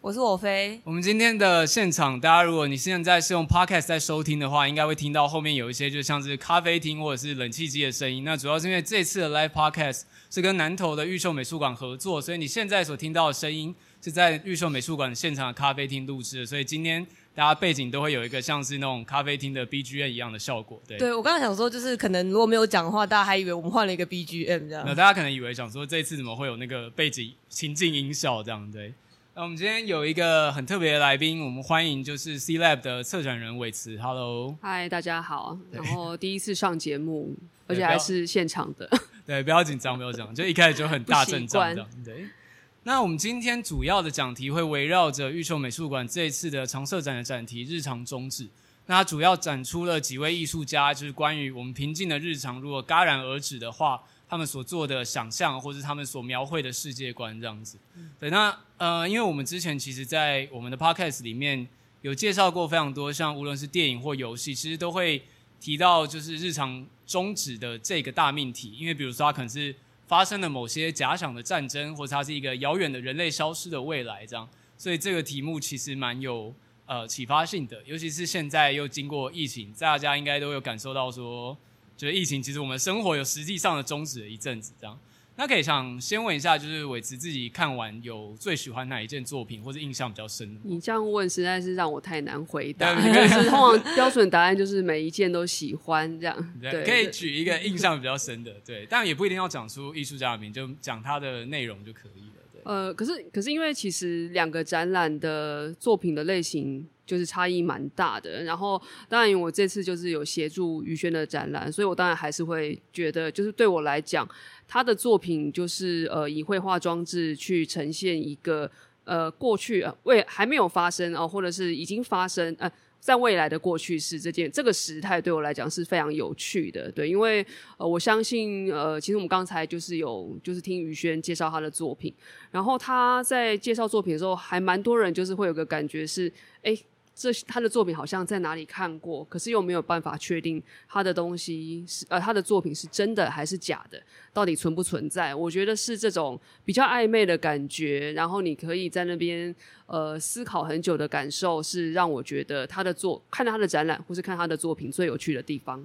我是我飞。我们今天的现场，大家如果你现在是用 Podcast 在收听的话，应该会听到后面有一些就像是咖啡厅或者是冷气机的声音。那主要是因为这次的 Live Podcast 是跟南投的玉秀美术馆合作，所以你现在所听到的声音是在玉秀美术馆现场的咖啡厅录制的，所以今天。大家背景都会有一个像是那种咖啡厅的 BGM 一样的效果，对。对，我刚刚想说，就是可能如果没有讲的话，大家还以为我们换了一个 BGM 这样。那大家可能以为想说这次怎么会有那个背景情境音效这样，对。那我们今天有一个很特别的来宾，我们欢迎就是 C Lab 的策展人伟慈。Hello，嗨，大家好。然后第一次上节目，而且还是现场的。对，不要紧张，不要紧张，就一开始就很大阵仗这样，对。那我们今天主要的讲题会围绕着玉秀美术馆这一次的常设展的展题“日常终止”。那它主要展出了几位艺术家，就是关于我们平静的日常如果戛然而止的话，他们所做的想象，或是他们所描绘的世界观这样子。对，那呃，因为我们之前其实，在我们的 podcast 里面有介绍过非常多，像无论是电影或游戏，其实都会提到就是日常终止的这个大命题。因为比如说，它可能是发生了某些假想的战争，或者它是一个遥远的人类消失的未来，这样，所以这个题目其实蛮有呃启发性的，尤其是现在又经过疫情，大家应该都有感受到说，就是疫情其实我们生活有实际上的终止了一阵子，这样。那可以想先问一下，就是伟慈自己看完有最喜欢哪一件作品，或者印象比较深的？你这样问实在是让我太难回答。对，通常标准答案就是每一件都喜欢这样。对，对，可以举一个印象比较深的，对，但也不一定要讲出艺术家的名，就讲他的内容就可以了。对，呃，可是可是因为其实两个展览的作品的类型就是差异蛮大的，然后当然我这次就是有协助于轩的展览，所以我当然还是会觉得，就是对我来讲。他的作品就是呃以绘画装置去呈现一个呃过去呃未还没有发生哦、或者是已经发生呃在未来的过去式这件这个时态对我来讲是非常有趣的，对，因为呃我相信呃其实我们刚才就是有就是听于轩介绍他的作品，然后他在介绍作品的时候还蛮多人就是会有个感觉是哎。诶这他的作品好像在哪里看过，可是又没有办法确定他的东西是呃他的作品是真的还是假的，到底存不存在？我觉得是这种比较暧昧的感觉，然后你可以在那边呃思考很久的感受，是让我觉得他的作看他的展览或是看他的作品最有趣的地方。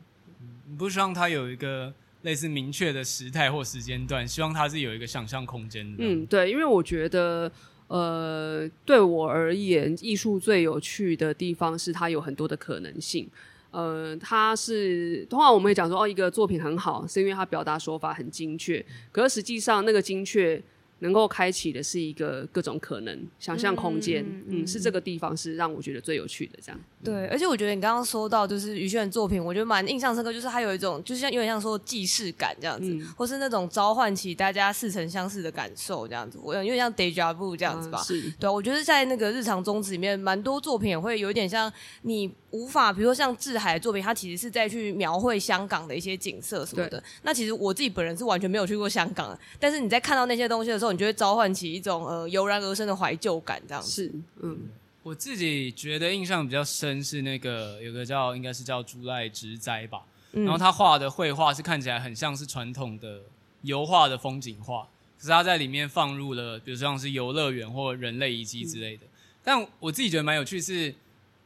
你不希望他有一个类似明确的时态或时间段，希望他是有一个想象空间的。嗯，对，因为我觉得。呃，对我而言，艺术最有趣的地方是它有很多的可能性。呃，它是通常我们会讲说，哦，一个作品很好，是因为它表达手法很精确。可是实际上，那个精确。能够开启的是一个各种可能想象空间，嗯，是这个地方是让我觉得最有趣的，这样。对，而且我觉得你刚刚说到就是于轩的作品，我觉得蛮印象深刻，就是他有一种就是像有点像说既视感这样子，嗯，或是那种召唤起大家似曾相识的感受这样子，我有点像 deja vu 这样子吧。啊，是，对，我觉得在那个日常宗旨里面，蛮多作品也会有一点像你。无法，比如说像志海的作品，他其实是在去描绘香港的一些景色什么的。那其实我自己本人是完全没有去过香港的，但是你在看到那些东西的时候，你就会召唤起一种呃油然而生的怀旧感，这样子。是，嗯，我自己觉得印象比较深是那个有个叫应该是叫竹赖直哉吧，嗯，然后他画的绘画是看起来很像是传统的油画的风景画，可是他在里面放入了比如说像是游乐园或人类遗迹之类的。嗯，但我自己觉得蛮有趣是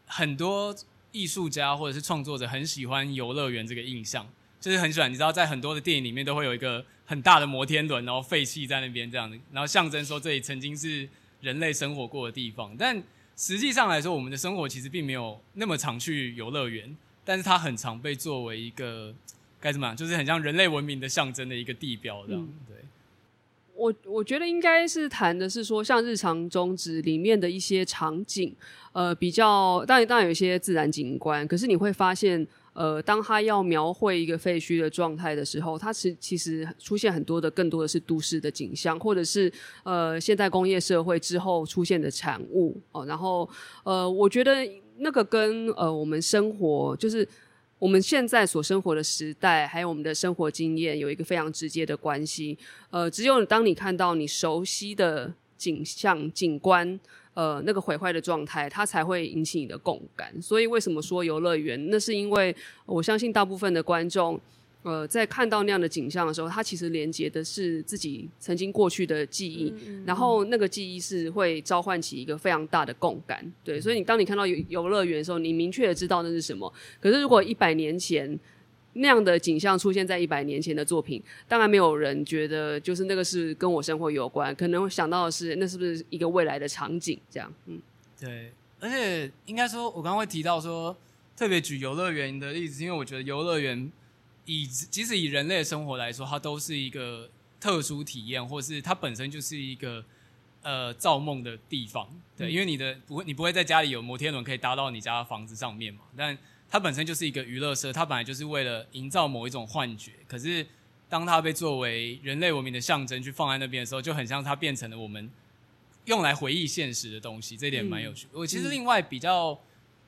很多。艺术家或者是创作者很喜欢游乐园这个印象，就是很喜欢。你知道，在很多的电影里面都会有一个很大的摩天轮，然后废弃在那边这样的，然后象征说这里曾经是人类生活过的地方。但实际上来说，我们的生活其实并没有那么常去游乐园，但是它很常被作为一个该怎么样，就是很像人类文明的象征的一个地标这样。对。我我觉得应该是谈的是说，像日常中值里面的一些场景，呃，比较当然当然有一些自然景观，可是你会发现。呃，当他要描绘一个废墟的状态的时候，它其其实出现很多的，更多的是都市的景象，或者是呃现代工业社会之后出现的产物哦。然后呃，我觉得那个跟呃我们生活，就是我们现在所生活的时代，还有我们的生活经验，有一个非常直接的关系。呃，只有当你看到你熟悉的景象、景观。呃，那个毁坏的状态，它才会引起你的共感。所以为什么说游乐园？那是因为我相信大部分的观众，呃，在看到那样的景象的时候，他其实连接的是自己曾经过去的记忆，嗯嗯嗯，然后那个记忆是会召唤起一个非常大的共感。对，所以你当你看到游游乐园的时候，你明确的知道那是什么。可是如果一百年前，那样的景象出现在一百年前的作品，当然没有人觉得就是那个是跟我生活有关，可能会想到的是那是不是一个未来的场景？这样，嗯，对。而且应该说，我刚刚会提到说，特别举游乐园的例子，因为我觉得游乐园以即使以人类的生活来说，它都是一个特殊体验，或是它本身就是一个呃造梦的地方。对，因为你的不会，你不会在家里有摩天轮可以搭到你家的房子上面嘛，但它本身就是一个娱乐设，它本来就是为了营造某一种幻觉。可是，当它被作为人类文明的象征去放在那边的时候，就很像它变成了我们用来回忆现实的东西。这一点蛮有趣。我其实另外比较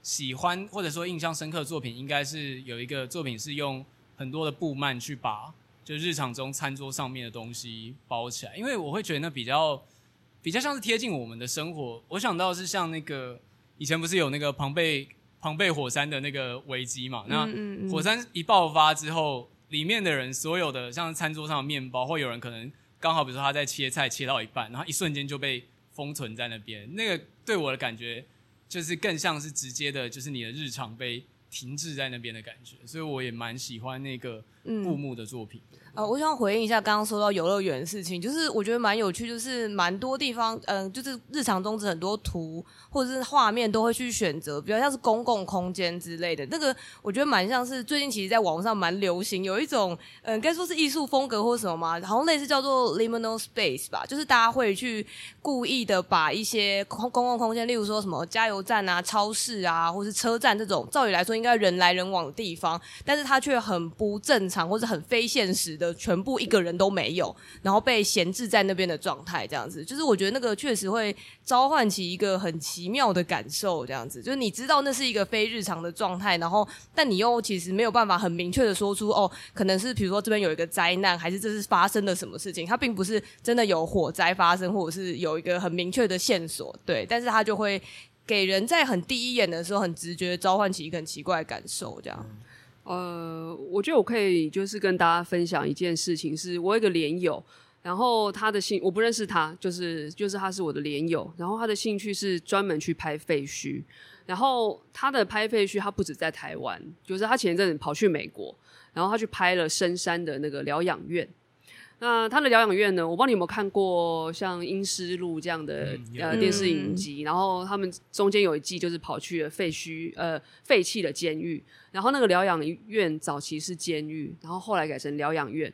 喜欢或者说印象深刻的作品，应该是有一个作品是用很多的布幔去把就日常中餐桌上面的东西包起来，因为我会觉得那比较比较像是贴近我们的生活。我想到是像那个以前不是有那个庞贝。庞贝火山的那个危机嘛，那火山一爆发之后，里面的人所有的像餐桌上的面包，或有人可能刚好比如说他在切菜切到一半，然后一瞬间就被封存在那边。那个对我的感觉，就是更像是直接的，就是你的日常被停滞在那边的感觉。所以我也蛮喜欢那个布幕的作品。呃，我想回应一下刚刚说到游乐园的事情，就是我觉得蛮有趣，就是蛮多地方，嗯、就是日常中很多图或者是画面都会去选择，比较像是公共空间之类的。那个我觉得蛮像是最近其实在网上蛮流行，有一种嗯、该说是艺术风格或什么嘛，好像类似叫做 liminal space 吧，就是大家会去故意的把一些公公共空间，例如说什么加油站啊、超市啊，或是车站这种，照理来说应该人来人往的地方，但是它却很不正常或者很非现实的。全部一个人都没有，然后被闲置在那边的状态，这样子，就是我觉得那个确实会召唤起一个很奇妙的感受，这样子，就是你知道那是一个非日常的状态，然后但你又其实没有办法很明确的说出，哦，可能是比如说这边有一个灾难，还是这是发生了什么事情，它并不是真的有火灾发生，或者是有一个很明确的线索，对，但是它就会给人在很第一眼的时候很直觉召唤起一个很奇怪的感受，这样。呃，我觉得我可以就是跟大家分享一件事情，是我有一个连友，然后他的兴我不认识他，就是就是他是我的连友，然后他的兴趣是专门去拍废墟，然后他的拍废墟他不止在台湾，就是他前一阵子跑去美国，然后他去拍了深山的那个疗养院。那他的疗养院呢？我不知道你有没有看过像《阴尸路》这样的、嗯、呃电视影集，然后他们中间有一季就是跑去了废墟呃废弃的监狱，然后那个疗养院早期是监狱，然后后来改成疗养院，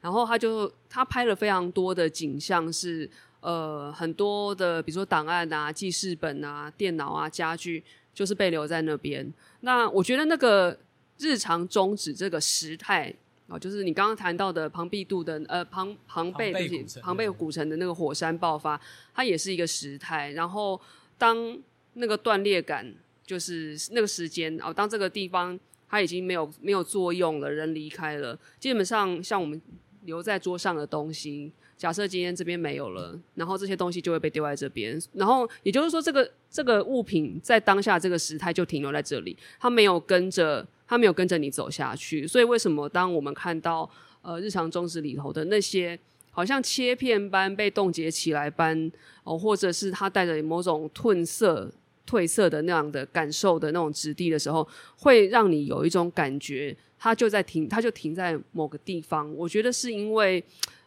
然后他就他拍了非常多的景象是，是呃很多的比如说档案啊、记事本啊、电脑啊、家具，就是被留在那边。那我觉得那个日常终止这个时态。哦，就是你刚刚谈到的庞毕度的呃庞庞贝庞贝古城的那个火山爆发，它也是一个时态。然后当那个断裂感，就是那个时间哦，当这个地方它已经没有没有作用了，人离开了，基本上像我们留在桌上的东西，假设今天这边没有了，然后这些东西就会被丢在这边。然后也就是说，这个这个物品在当下这个时态就停留在这里，它没有跟着。他没有跟着你走下去，所以为什么当我们看到呃日常中子里头的那些好像切片般被冻结起来般哦，或者是他带着某种褪色、褪色的那样的感受的那种质地的时候，会让你有一种感觉，它就在停，它就停在某个地方。我觉得是因为。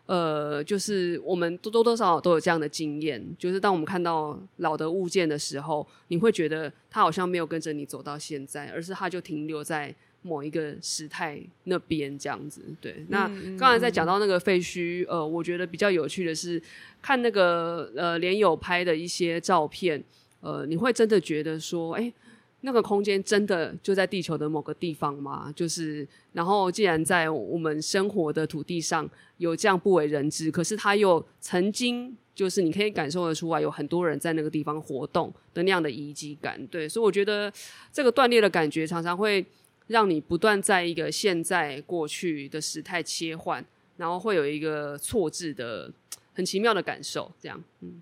呃，就是我们多多多少少都有这样的经验，就是当我们看到老的物件的时候，你会觉得它好像没有跟着你走到现在，而是它就停留在某一个时态那边这样子。对，那刚才在讲到那个废墟，呃，我觉得比较有趣的是看那个呃连友拍的一些照片，呃，你会真的觉得说，哎、欸。那个空间真的就在地球的某个地方吗？就是，然后既然在我们生活的土地上有这样不为人知，可是它又曾经就是你可以感受得出来，有很多人在那个地方活动的那样的遗迹感。对，所以我觉得这个断裂的感觉常常会让你不断在一个现在过去的时态切换，然后会有一个错置的 很奇妙的感受。这样，嗯。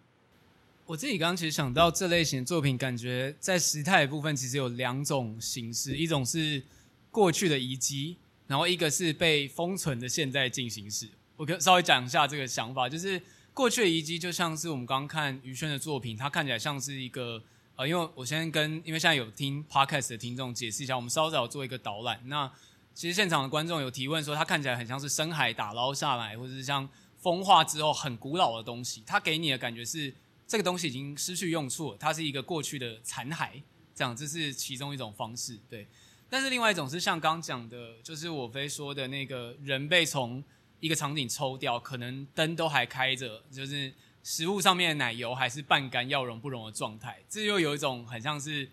我自己刚刚其实想到这类型的作品，感觉在时态部分其实有两种形式，一种是过去的遗迹，然后一个是被封存的现在进行式。我可稍微讲一下这个想法，就是过去的遗迹就像是我们刚刚看于轩的作品，它看起来像是一个呃，因为我先跟因为现在有听 podcast 的听众解释一下，我们稍早做一个导览。那其实现场的观众有提问说，它看起来很像是深海打捞下来，或者是像风化之后很古老的东西，它给你的感觉是。这个东西已经失去用处，它是一个过去的残骸，这样，这是其中一种方式，对。但是另外一种是像刚讲的，就是我非说的那个人被从一个场景抽掉，可能灯都还开着，就是食物上面的奶油还是半干要融不融的状态，这又有一种很像是。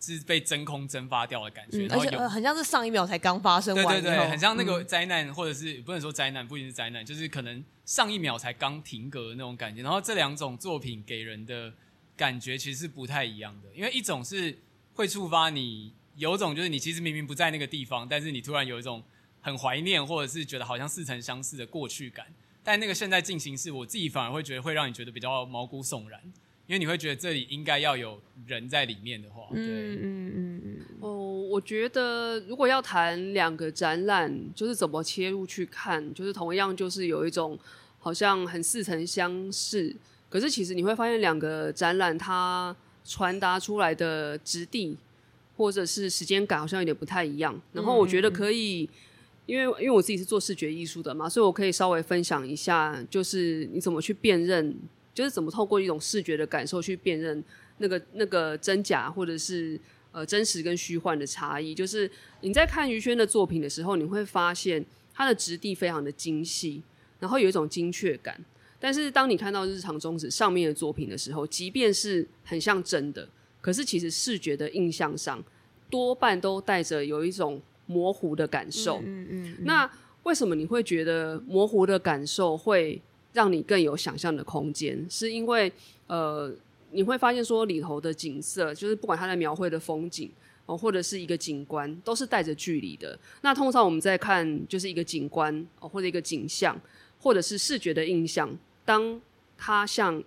是被真空蒸发掉的感觉，嗯、而且很像是上一秒才刚发生完，对对对，很像那个灾难，嗯、或者是不能说灾难，不一定是灾难，就是可能上一秒才刚停格的那种感觉。然后这两种作品给人的感觉其实是不太一样的，因为一种是会触发你有种就是你其实明明不在那个地方，但是你突然有一种很怀念或者是觉得好像似曾相识的过去感。但那个现在进行式，我自己反而会觉得会让你觉得比较毛骨悚然。因为你会觉得这里应该要有人在里面的话，对，嗯嗯嗯嗯。哦，我觉得如果要谈两个展览，就是怎么切入去看，就是同样就是有一种好像很似曾相识，可是其实你会发现两个展览它传达出来的质地或者是时间感好像有点不太一样。然后我觉得可以，因为因为我自己是做视觉艺术的嘛，所以我可以稍微分享一下，就是你怎么去辨认。就是怎么透过一种视觉的感受去辨认那个那个真假，或者是呃真实跟虚幻的差异。就是你在看于轩的作品的时候，你会发现它的质地非常的精细，然后有一种精确感。但是当你看到日常中指上面的作品的时候，即便是很像真的，可是其实视觉的印象上多半都带着有一种模糊的感受。嗯嗯，嗯嗯。那为什么你会觉得模糊的感受会？让你更有想象的空间，是因为呃，你会发现说里头的景色，就是不管它在描绘的风景哦，或者是一个景观，都是带着距离的。那通常我们在看就是一个景观哦，或者一个景象，或者是视觉的印象，当它像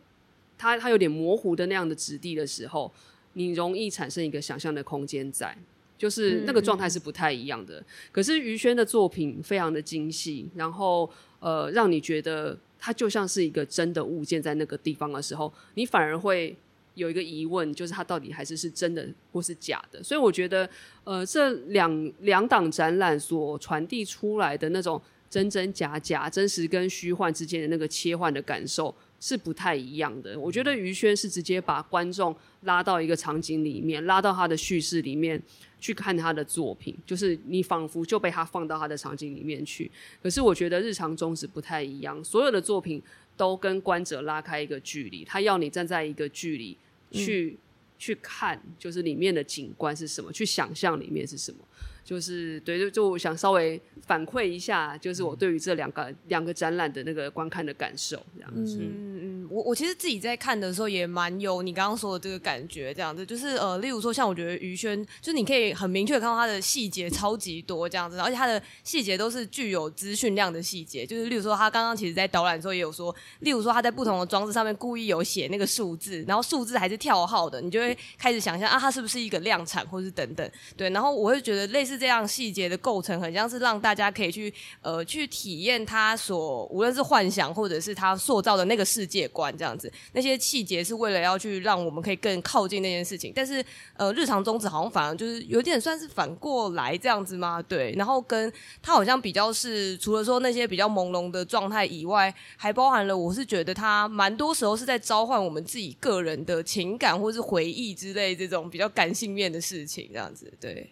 它它有点模糊的那样的质地的时候，你容易产生一个想象的空间在，就是那个状态是不太一样的。嗯、可是于轩的作品非常的精细，然后呃，让你觉得。它就像是一个真的物件在那个地方的时候，你反而会有一个疑问，就是它到底还是是真的或是假的？所以我觉得，呃，这两两档展览所传递出来的那种真真假假、真实跟虚幻之间的那个切换的感受是不太一样的。我觉得于轩是直接把观众拉到一个场景里面，拉到他的叙事里面。去看他的作品，就是你仿佛就被他放到他的场景里面去。可是我觉得日常中指不太一样，所有的作品都跟观者拉开一个距离，他要你站在一个距离去、嗯、去看，就是里面的景观是什么，去想象里面是什么。就是对，就就想稍微反馈一下，就是我对于这两个、嗯、两个展览的那个观看的感受，这样子。嗯嗯，我我其实自己在看的时候也蛮有你刚刚说的这个感觉，这样子，就是呃，例如说像我觉得于轩，就是你可以很明确看到他的细节超级多这样子，而且他的细节都是具有资讯量的细节，就是例如说他刚刚其实在导览的时候也有说，例如说他在不同的装置上面故意有写那个数字，然后数字还是跳号的，你就会开始想象啊，它是不是一个量产或是等等，对，然后我会觉得类似。是这样细节的构成，很像是让大家可以去呃去体验他所无论是幻想或者是他塑造的那个世界观这样子。那些细节是为了要去让我们可以更靠近那件事情，但是呃日常宗旨好像反而就是有点算是反过来这样子吗？对，然后跟他好像比较是除了说那些比较朦胧的状态以外，还包含了我是觉得他蛮多时候是在召唤我们自己个人的情感或是回忆之类这种比较感性面的事情这样子，对。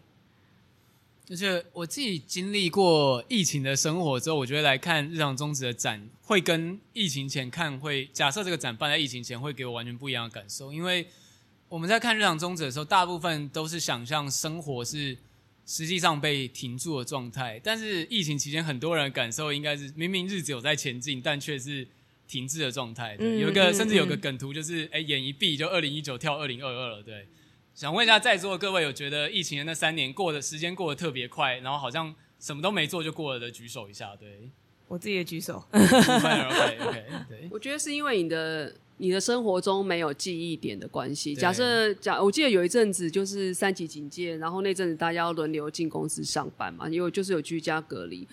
而且我自己经历过疫情的生活之后，我觉得来看日常中止的展，会跟疫情前看会，假设这个展办在疫情前，会给我完全不一样的感受。因为我们在看日常中止的时候，大部分都是想象生活是实际上被停住的状态，但是疫情期间，很多人的感受应该是明明日子有在前进，但却是停滞的状态。对，有一个甚至有个梗图，就是哎，眼一闭就二零一九跳二零二二了，对。想问一下在座的各位，有觉得疫情的那三年过的时间过得特别快，然后好像什么都没做就过了的，举手一下。对，我自己也举手。OK OK，对。我觉得是因为你的你的生活中没有记忆点的关系。假设假，我记得有一阵子就是三级警戒，然后那阵子大家要轮流进公司上班嘛，因为就是有居家隔离。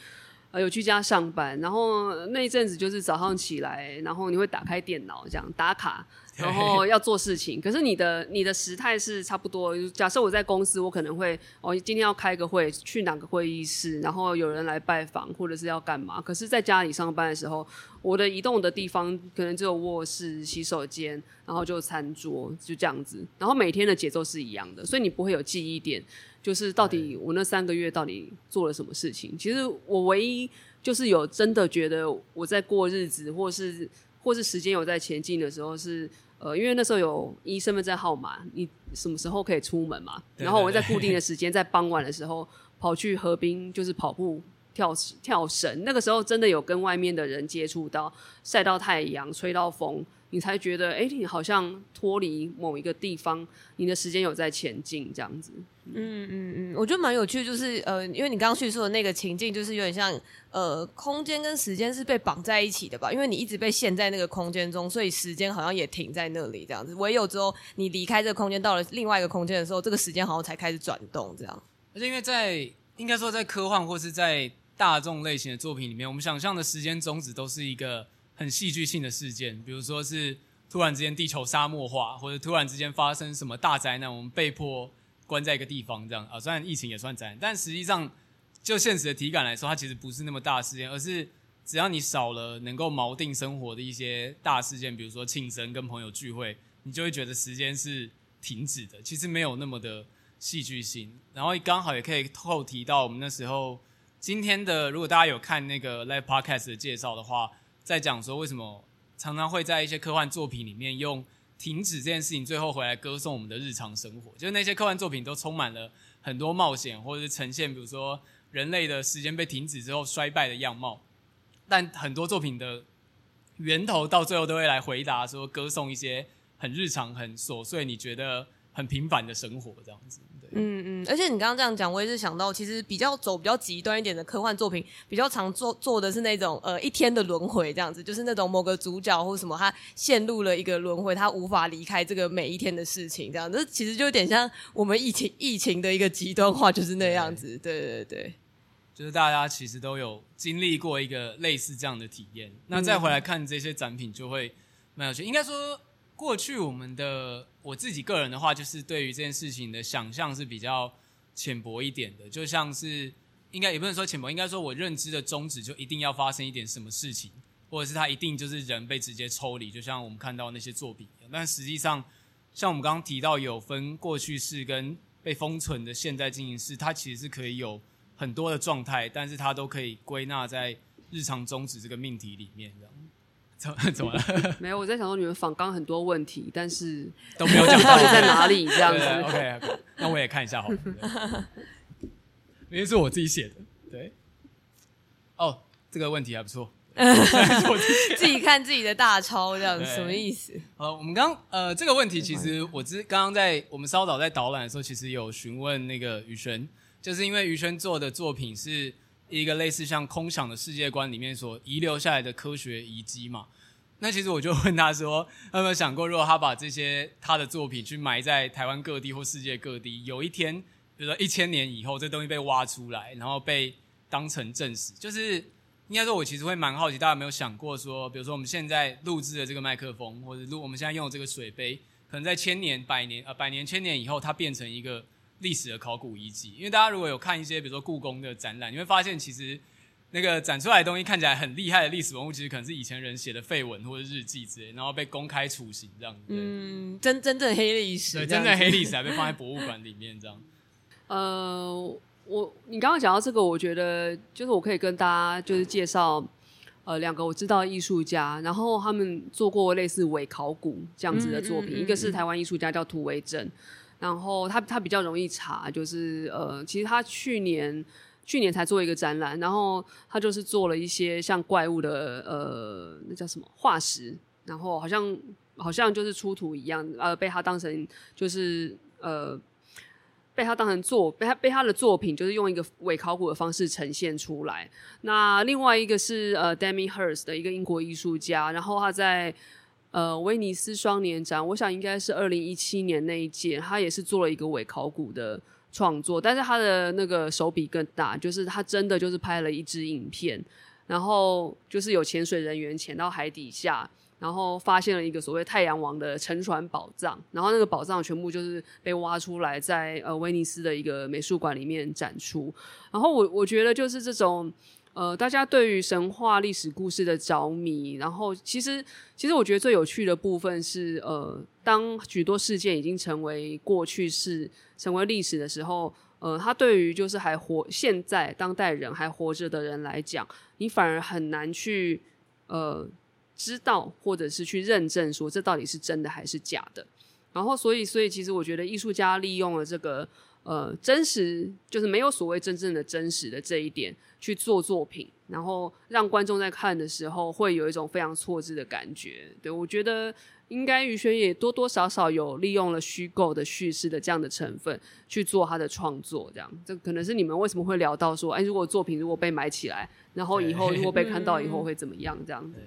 有居家上班，然后那一阵子就是早上起来，然后你会打开电脑这样打卡，然后要做事情。可是你的你的时态是差不多。假设我在公司，我可能会哦今天要开个会，去哪个会议室，然后有人来拜访，或者是要干嘛。可是在家里上班的时候，我的移动的地方可能只有卧室、洗手间，然后就餐桌，就这样子。然后每天的节奏是一样的，所以你不会有记忆点。就是到底我那三个月到底做了什么事情？其实我唯一就是有真的觉得我在过日子，或是或是时间有在前进的时候是，是呃，因为那时候有一身份证号码，你什么时候可以出门嘛？然后我在固定的时间，在傍晚的时候跑去河边，就是跑步、跳跳绳。那个时候真的有跟外面的人接触到，晒到太阳，吹到风。你才觉得，哎、欸，你好像脱离某一个地方，你的时间有在前进这样子。嗯嗯嗯，我觉得蛮有趣，就是呃，因为你刚刚叙述的那个情境，就是有点像呃，空间跟时间是被绑在一起的吧？因为你一直被陷在那个空间中，所以时间好像也停在那里这样子。唯有之后你离开这个空间，到了另外一个空间的时候，这个时间好像才开始转动这样。而且因为在应该说在科幻或是在大众类型的作品里面，我们想象的时间终止都是一个。很戏剧性的事件，比如说是突然之间地球沙漠化，或者突然之间发生什么大灾难，我们被迫关在一个地方这样啊。虽然疫情也算灾难，但实际上就现实的体感来说，它其实不是那么大事件，而是只要你少了能够锚定生活的一些大事件，比如说庆生跟朋友聚会，你就会觉得时间是停止的，其实没有那么的戏剧性。然后刚好也可以透提到我们那时候今天的，如果大家有看那个 Live Podcast 的介绍的话。在讲说为什么常常会在一些科幻作品里面用停止这件事情，最后回来歌颂我们的日常生活。就是那些科幻作品都充满了很多冒险，或者是呈现，比如说人类的时间被停止之后衰败的样貌。但很多作品的源头到最后都会来回答说，歌颂一些很日常、很琐碎，你觉得很平凡的生活这样子。嗯嗯，而且你刚刚这样讲，我也是想到，其实比较走比较极端一点的科幻作品，比较常做做的是那种呃一天的轮回这样子，就是那种某个主角或什么他陷入了一个轮回，他无法离开这个每一天的事情这样子，其实就有点像我们疫情疫情的一个极端化，就是那样子。对对对，对，就是大家其实都有经历过一个类似这样的体验，那再回来看这些展品就会蛮有趣。应该说。过去我们的我自己个人的话，就是对于这件事情的想象是比较浅薄一点的，就像是应该也不能说浅薄，应该说我认知的终止就一定要发生一点什么事情，或者是它一定就是人被直接抽离，就像我们看到那些作品一样。但实际上，像我们刚刚提到有分过去式跟被封存的现在进行式，它其实是可以有很多的状态，但是它都可以归纳在日常终止这个命题里面的。怎么 怎么了？没有，我在想说你们访刚很多问题，但是都没有讲到底在 哪里这样子。OK，那我也看一下好了。因为是我自己写的。对。哦，这个问题还不错。自己看自己的大抄这样子什么意思？好，我们刚呃这个问题其实我之刚刚在我们稍早在导览的时候，其实有询问那个雨轩，就是因为雨轩做的作品是。一个类似像空想的世界观里面所遗留下来的科学遗迹嘛，那其实我就问他说，他有没有想过，如果他把这些他的作品去埋在台湾各地或世界各地，有一天，比如说一千年以后，这东西被挖出来，然后被当成证实，就是应该说，我其实会蛮好奇，大家有没有想过说，比如说我们现在录制的这个麦克风，或者录我们现在用的这个水杯，可能在千年、百年呃百年、千年以后，它变成一个。历史的考古遗迹，因为大家如果有看一些，比如说故宫的展览，你会发现其实那个展出来的东西看起来很厉害的历史文物，其实可能是以前人写的废文或者日记之类，然后被公开处刑这样子。嗯，真真正黑历史，对，真正黑历史还被放在博物馆里面这样。呃，我你刚刚讲到这个，我觉得就是我可以跟大家就是介绍呃两个我知道的艺术家，然后他们做过类似伪考古这样子的作品，嗯嗯嗯嗯、一个是台湾艺术家叫涂维正，然后他他比较容易查，就是呃其实他去年去年才做一个展览，然后他就是做了一些像怪物的呃那叫什么化石，然后好像好像就是出土一样，呃被他当成就是呃。被他当成作，被他被他的作品就是用一个伪考古的方式呈现出来。那另外一个是呃 d e m i Hirst 的一个英国艺术家，然后他在呃威尼斯双年展，我想应该是二零一七年那一届，他也是做了一个伪考古的创作，但是他的那个手笔更大，就是他真的就是拍了一支影片，然后就是有潜水人员潜到海底下。然后发现了一个所谓太阳王的沉船宝藏，然后那个宝藏全部就是被挖出来在，在呃威尼斯的一个美术馆里面展出。然后我我觉得就是这种呃，大家对于神话历史故事的着迷。然后其实其实我觉得最有趣的部分是呃，当许多事件已经成为过去式、成为历史的时候，呃，他对于就是还活现在当代人还活着的人来讲，你反而很难去呃。知道，或者是去认证，说这到底是真的还是假的。然后，所以，所以，其实我觉得艺术家利用了这个呃真实，就是没有所谓真正的真实的这一点去做作品，然后让观众在看的时候会有一种非常错置的感觉。对，我觉得应该于轩也多多少少有利用了虚构的叙事的这样的成分去做他的创作。这样，这可能是你们为什么会聊到说，哎，如果作品如果被埋起来，然后以后如果被 看到以后会怎么样？这样子。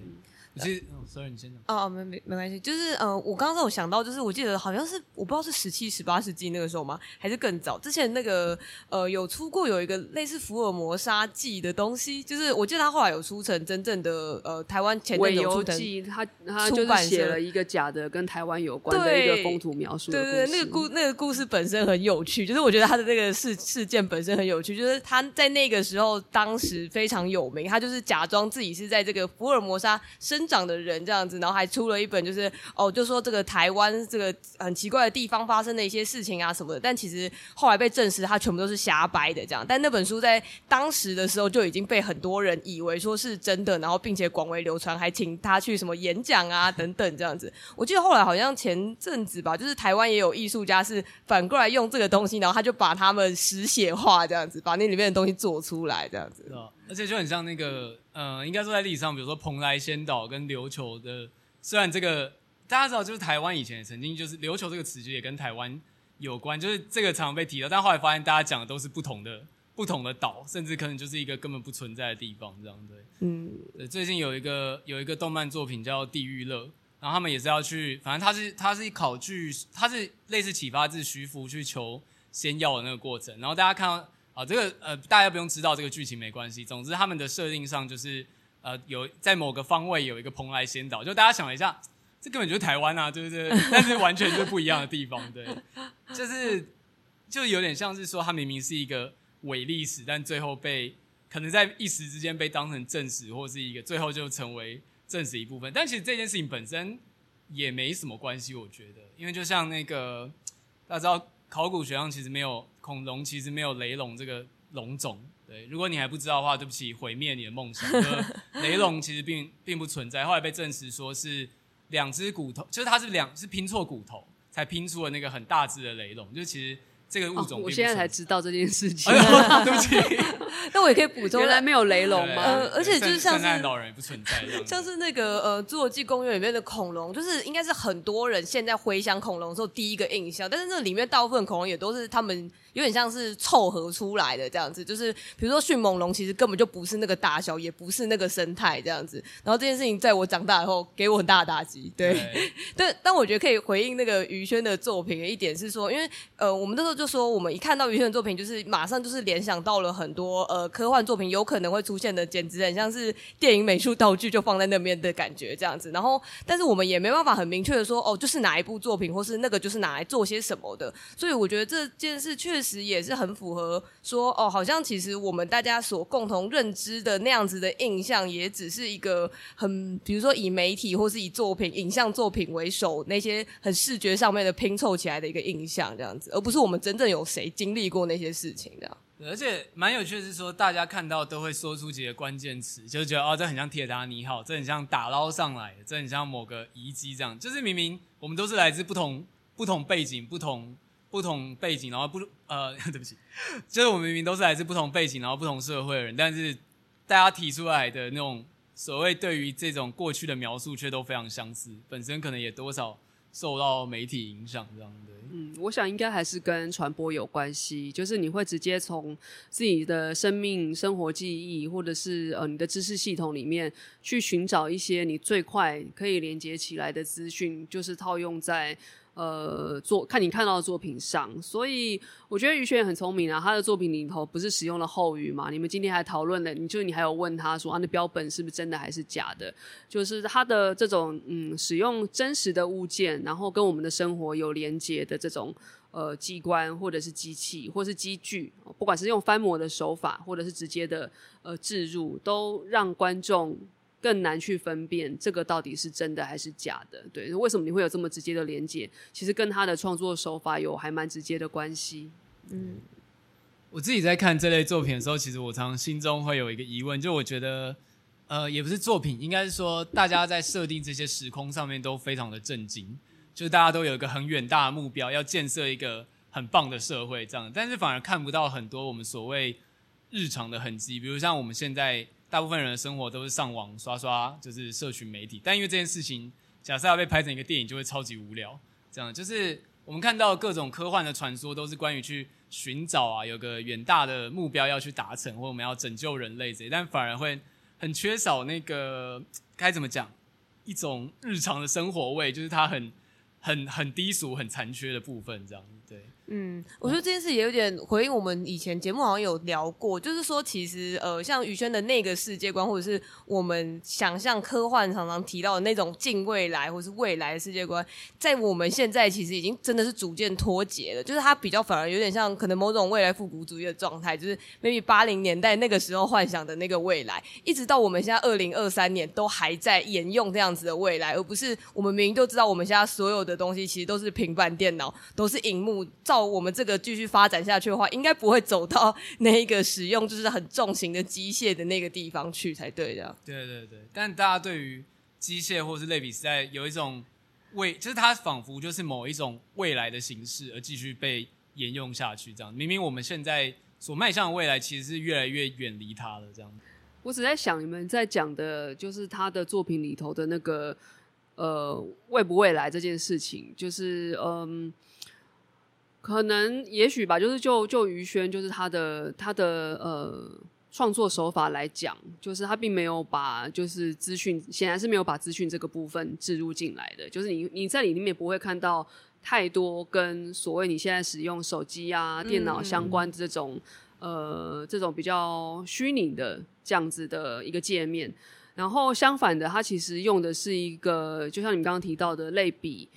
其实，哦，sorry，你先讲。哦，没没没关系，就是呃，我刚刚有想到，就是我记得好像是我不知道是十七、十八世纪那个时候吗？还是更早？之前那个呃，有出过有一个类似福尔摩沙记的东西，就是我记得他后来有出成真正的呃台湾前的游记，他他就是写了一个假的跟台湾有关的一个风土描述的故事。对对对，那个故那个故事本身很有趣，就是我觉得他的那个事事件本身很有趣，就是他在那个时候当时非常有名，他就是假装自己是在这个福尔摩沙生长的人这样。子，然后还出了一本，就是哦，就说这个台湾这个很奇怪的地方发生的一些事情啊什么的，但其实后来被证实，他全部都是瞎掰的这样。但那本书在当时的时候就已经被很多人以为说是真的，然后并且广为流传，还请他去什么演讲啊等等这样子。我记得后来好像前阵子吧，就是台湾也有艺术家是反过来用这个东西，然后他就把他们实写化这样子，把那里面的东西做出来这样子。而且就很像那个，呃，应该说在历史上，比如说蓬莱仙岛跟琉球的，虽然这个大家知道，就是台湾以前也曾经就是琉球这个词，就也跟台湾有关，就是这个常常被提到，但后来发现大家讲的都是不同的不同的岛，甚至可能就是一个根本不存在的地方，这样对。嗯，最近有一个有一个动漫作品叫《地狱乐》，然后他们也是要去，反正他是他是一考据，他是类似启发自徐福去求仙药的那个过程，然后大家看到。啊，这个呃，大家不用知道这个剧情没关系。总之，他们的设定上就是呃，有在某个方位有一个蓬莱仙岛，就大家想一下，这根本就是台湾啊，对不对？但是完全就不一样的地方，对，就是就有点像是说，它明明是一个伪历史，但最后被可能在一时之间被当成正史，或是一个最后就成为正史一部分。但其实这件事情本身也没什么关系，我觉得，因为就像那个大家知道，考古学上其实没有。恐龙其实没有雷龙这个龙种，对，如果你还不知道的话，对不起，毁灭你的梦想。雷龙其实并并不存在，后来被证实说是两只骨头，就是它是两是拼错骨头才拼出了那个很大只的雷龙，就其实。这个物种、哦，我现在才知道这件事 情。对不起，那我也可以补充，原来没有雷龙吗？呃，而且就是像是老人也不存在，像是那个呃，侏罗纪公园里面的恐龙，就是应该是很多人现在回想恐龙的时候第一个印象，但是那里面大部分恐龙也都是他们有点像是凑合出来的这样子，就是比如说迅猛龙，其实根本就不是那个大小，也不是那个生态这样子。然后这件事情在我长大以后给我很大的打击，对。对 但但我觉得可以回应那个于轩的作品的一点是说，因为呃，我们那时候就说我们一看到于轩的作品，就是马上就是联想到了很多呃科幻作品有可能会出现的，简直很像是电影美术道具就放在那边的感觉这样子。然后，但是我们也没办法很明确的说，哦，就是哪一部作品，或是那个就是拿来做些什么的。所以我觉得这件事确实实也是很符合说，哦，好像其实我们大家所共同认知的那样子的印象，也只是一个很，比如说以媒体或是以作品、影像作品为首那些很视觉上面的拼凑起来的一个印象这样子，而不是我们真。正有谁经历过那些事情的。而且蛮有趣的是说，大家看到都会说出几个关键词，就觉得哦，这很像铁达尼号，这很像打捞上来的，这很像某个遗迹这样。就是明明我们都是来自不同不同背景、不同不同背景，然后不呃，对不起，就是我们明明都是来自不同背景，然后不同社会的人，但是大家提出来的那种所谓对于这种过去的描述，却都非常相似，本身可能也多少受到媒体影响这样的。嗯，我想应该还是跟传播有关系，就是你会直接从自己的生命、生活记忆，或者是呃你的知识系统里面去寻找一些你最快可以连接起来的资讯，就是套用在。呃，作看你看到的作品上，所以我觉得于轩很聪明啊。他的作品里头不是使用了后语嘛？你们今天还讨论了，你就你还有问他说，他的标本是不是真的还是假的？就是他的这种嗯，使用真实的物件，然后跟我们的生活有连接的这种呃机关或者是机器或是机具，不管是用翻模的手法，或者是直接的呃置入，都让观众。更难去分辨这个到底是真的还是假的，对？为什么你会有这么直接的连接？其实跟他的创作手法有还蛮直接的关系。嗯，我自己在看这类作品的时候，其实我常常心中会有一个疑问，就我觉得，呃，也不是作品，应该是说大家在设定这些时空上面都非常的震惊，就是大家都有一个很远大的目标，要建设一个很棒的社会这样，但是反而看不到很多我们所谓日常的痕迹，比如像我们现在。大部分人的生活都是上网刷刷，就是社群媒体。但因为这件事情，假设要被拍成一个电影，就会超级无聊。这样就是我们看到各种科幻的传说，都是关于去寻找啊，有个远大的目标要去达成，或我们要拯救人类这些，但反而会很缺少那个该怎么讲，一种日常的生活味，就是它很很很低俗、很残缺的部分，这样对。嗯，我觉得这件事也有点回应我们以前节目好像有聊过，就是说其实呃，像宇轩的那个世界观，或者是我们想象科幻常常提到的那种近未来或是未来的世界观，在我们现在其实已经真的是逐渐脱节了，就是它比较反而有点像可能某种未来复古主义的状态，就是 maybe 八零年代那个时候幻想的那个未来，一直到我们现在二零二三年都还在沿用这样子的未来，而不是我们明明就知道我们现在所有的东西其实都是平板电脑，都是荧幕照照。我们这个继续发展下去的话，应该不会走到那一个使用就是很重型的机械的那个地方去才对的。对对对，但大家对于机械或是类比时代有一种未，就是它仿佛就是某一种未来的形式而继续被沿用下去。这样，明明我们现在所迈向的未来其实是越来越远离它了。这样，我只在想，你们在讲的就是他的作品里头的那个呃未不未来这件事情，就是嗯。可能也许吧，就是就就于轩，就是他的他的呃创作手法来讲，就是他并没有把就是资讯，显然是没有把资讯这个部分置入进来的。就是你你在里面不会看到太多跟所谓你现在使用手机啊、电脑相关的这种、呃这种比较虚拟的这样子的一个界面。然后相反的，他其实用的是一个，就像你刚刚提到的类比。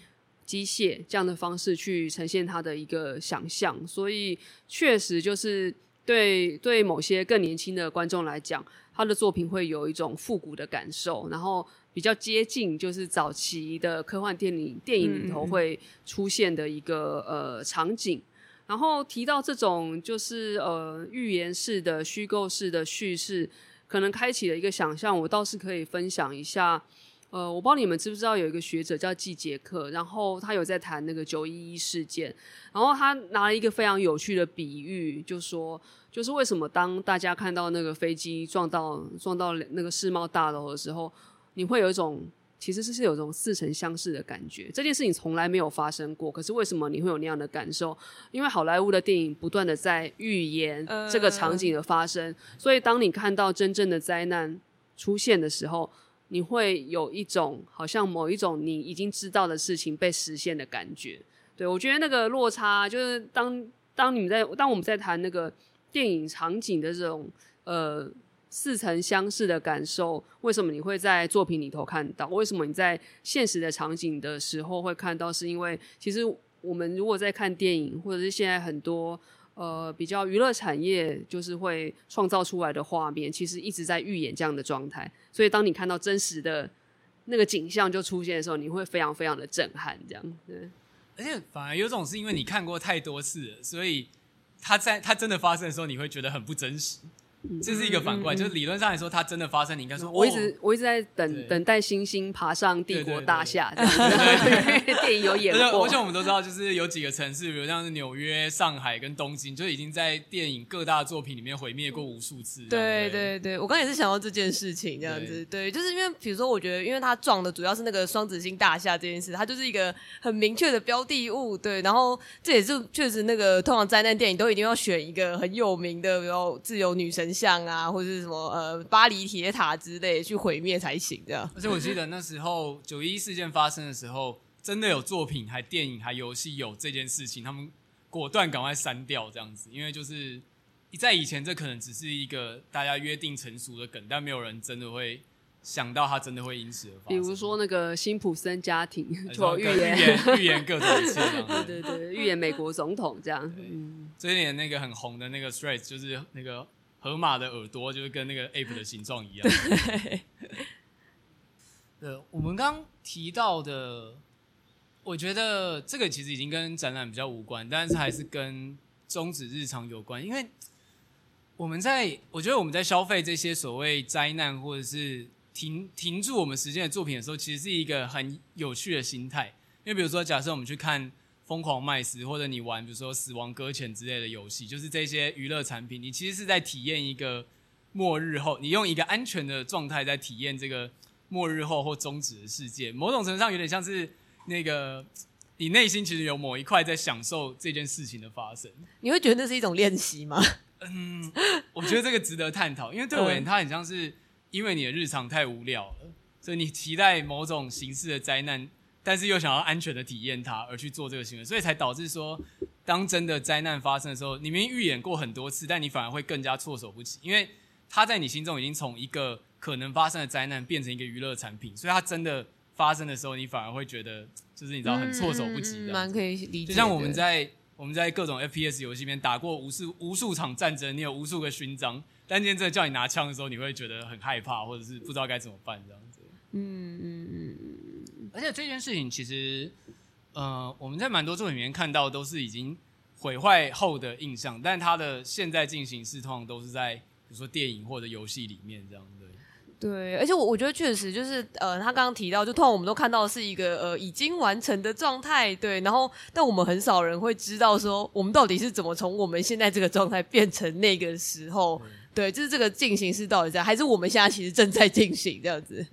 机械这样的方式去呈现他的一个想象，所以确实就是对对某些更年轻的观众来讲，他的作品会有一种复古的感受，然后比较接近就是早期的科幻电影电影里头会出现的一个呃场景。然后提到这种就是呃预言式的虚构式的叙事，可能开启了一个想象，我倒是可以分享一下。呃，我不知道你们知不知道有一个学者叫季杰克，然后他有在谈那个九一一事件，然后他拿了一个非常有趣的比喻，就说就是为什么当大家看到那个飞机撞到撞到那个世贸大楼的时候，你会有一种其实是是有一种似曾相识的感觉。这件事情从来没有发生过，可是为什么你会有那样的感受？因为好莱坞的电影不断的在预言这个场景的发生，所以当你看到真正的灾难出现的时候。你会有一种好像某一种你已经知道的事情被实现的感觉，对，我觉得那个落差就是当当你们在当我们在谈那个电影场景的这种呃似曾相识的感受，为什么你会在作品里头看到？为什么你在现实的场景的时候会看到？是因为其实我们如果在看电影，或者是现在很多。呃，比较娱乐产业就是会创造出来的画面，其实一直在预演这样的状态。所以，当你看到真实的那个景象就出现的时候，你会非常非常的震撼。这样，对。而且反而有种是因为你看过太多次了，所以它在它真的发生的时候，你会觉得很不真实。这是一个反过来，就是理论上来说，它真的发生，你应该说，我一直我一直在等等待星星爬上帝国大厦，这样子。电影有演过，而且我们都知道，就是有几个城市，比如像是纽约、上海跟东京，就已经在电影各大作品里面毁灭过无数次。对对对，我刚也是想到这件事情，这样子。对，就是因为比如说，我觉得，因为它撞的主要是那个双子星大厦这件事，它就是一个很明确的标的物。对，然后这也是确实那个通常灾难电影都一定要选一个很有名的，比如自由女神像啊，或者是什么呃巴黎铁塔之类去毁灭才行，这样。而且我记得那时候九一一事件发生的时候，真的有作品、还电影、还游戏有这件事情，他们果断赶快删掉这样子，因为就是在以前这可能只是一个大家约定成熟的梗，但没有人真的会想到他真的会因此而发生。比如说那个辛普森家庭，预言预言各种事情，对对对，预言美国总统这样。嗯，最近那个很红的那个 Threads 就是那个。河马的耳朵就是跟那个 ape 的形状一样。对，我们刚提到的，我觉得这个其实已经跟展览比较无关，但是还是跟终止日常有关。因为我们在，我觉得我们在消费这些所谓灾难或者是停停住我们时间的作品的时候，其实是一个很有趣的心态。因为比如说，假设我们去看。疯狂麦斯，或者你玩，比如说《死亡搁浅》之类的游戏，就是这些娱乐产品，你其实是在体验一个末日后，你用一个安全的状态在体验这个末日后或终止的世界。某种程度上，有点像是那个你内心其实有某一块在享受这件事情的发生。你会觉得那是一种练习吗？嗯，我觉得这个值得探讨，因为对我而言，它很像是因为你的日常太无聊了，所以你期待某种形式的灾难。但是又想要安全的体验它，而去做这个行为，所以才导致说，当真的灾难发生的时候，你明明预演过很多次，但你反而会更加措手不及，因为它在你心中已经从一个可能发生的灾难变成一个娱乐产品，所以它真的发生的时候，你反而会觉得就是你知道很措手不及的。蛮、嗯嗯、可以理解。就像我们在我们在各种 FPS 游戏里面打过无数无数场战争，你有无数个勋章，但今天真的叫你拿枪的时候，你会觉得很害怕，或者是不知道该怎么办这样子。嗯嗯嗯。而且这件事情其实，呃，我们在蛮多作品里面看到都是已经毁坏后的印象，但它的现在进行式通常都是在比如说电影或者游戏里面这样对。对，而且我我觉得确实就是呃，他刚刚提到，就通常我们都看到的是一个呃已经完成的状态，对，然后但我们很少人会知道说我们到底是怎么从我们现在这个状态变成那个时候，对，对，就是这个进行式到底在，还是我们现在其实正在进行这样子。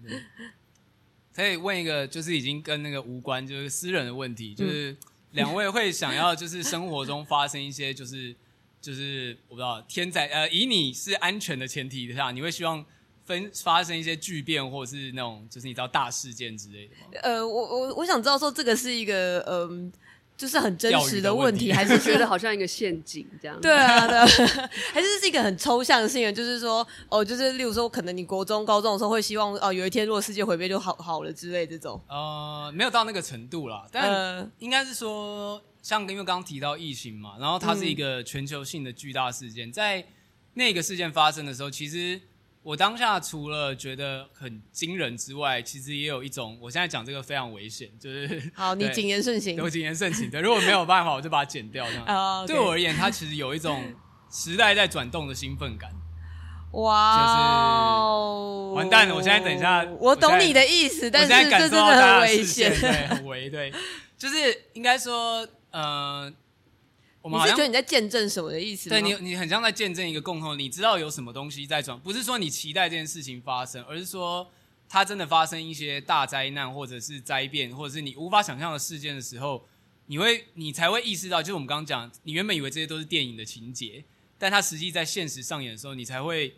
可以问一个，就是已经跟那个无关，就是私人的问题，就是两位会想要，就是生活中发生一些，就是就是我不知道天灾，呃，以你是安全的前提下，你会希望分发生一些巨变，或者是那种就是你知道大事件之类的吗？呃，我我我想知道说这个是一个嗯。呃就是很真实的问题，还是觉得 好像一个陷阱这样？对啊，对，还是是一个很抽象性的，就是说，哦，就是例如说，可能你国中、高中的时候会希望，哦，有一天如果世界毁灭就好好了之类这种。呃，没有到那个程度啦，但应该是说，像因为刚刚提到疫情嘛，然后它是一个全球性的巨大事件，嗯、在那个事件发生的时候，其实。我当下除了觉得很惊人之外，其实也有一种，我现在讲这个非常危险，就是好，你谨言慎行，我谨言慎行。对，如果没有办法，我就把它剪掉。这样，oh, okay. 对我而言，它其实有一种时代在转动的兴奋感。哇、wow，就是完蛋了！我现在等一下，我懂你的意思，但是这真的很危险，对，很危，对，就是应该说，呃。我们你是觉得你在见证什么的意思吗？对你，你很像在见证一个共同，你知道有什么东西在转，不是说你期待这件事情发生，而是说它真的发生一些大灾难，或者是灾变，或者是你无法想象的事件的时候，你会，你才会意识到，就是我们刚刚讲，你原本以为这些都是电影的情节，但它实际在现实上演的时候，你才会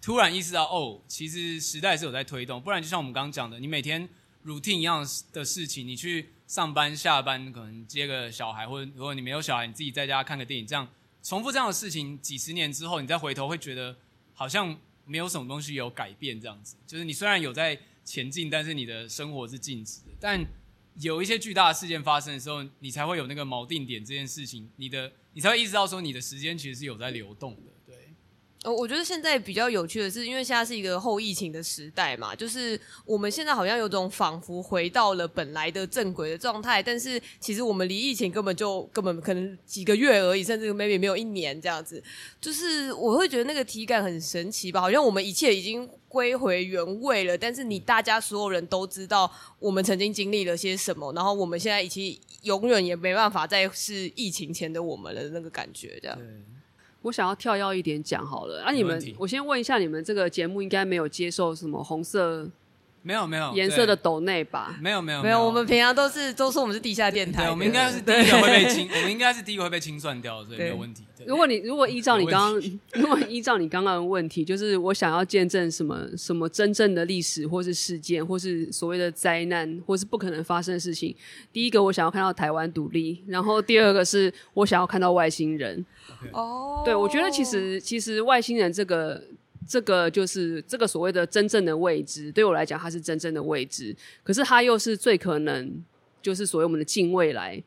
突然意识到，哦，其实时代是有在推动，不然就像我们刚刚讲的，你每天 routine 一样的事情，你去。上班下班可能接个小孩，或者如果你没有小孩，你自己在家看个电影，这样重复这样的事情几十年之后，你再回头会觉得好像没有什么东西有改变，这样子就是你虽然有在前进，但是你的生活是静止的。但有一些巨大的事件发生的时候，你才会有那个锚定点这件事情，你的你才会意识到说你的时间其实是有在流动的。我觉得现在比较有趣的是，因为现在是一个后疫情的时代嘛，就是我们现在好像有种仿佛回到了本来的正轨的状态，但是其实我们离疫情根本就根本可能几个月而已，甚至 maybe 没有一年这样子。就是我会觉得那个体感很神奇吧，好像我们一切已经归回原位了，但是你大家所有人都知道我们曾经经历了些什么，然后我们现在已经永远也没办法再是疫情前的我们的那个感觉，这样。我想要跳跃一点讲好了，啊，你们，我先问一下，你们这个节目应该没有接受什么红色？没有没有颜色的斗内吧？没有没有没有，我们平常都是都说我们是地下电台，对，我们应该是第一个会被清，我们应该是第一个会被清算掉，所以没有问题。如果你如果依照你刚刚，如果依照你刚刚的问题，就是我想要见证什么什么真正的历史，或是事件，或是所谓的灾难，或是不可能发生的事情。第一个，我想要看到台湾独立，然后第二个是我想要看到外星人。哦对，我觉得其实其实外星人这个。这个就是这个所谓的真正的未知，对我来讲，它是真正的未知。可是它又是最可能，就是所谓我们的近未来。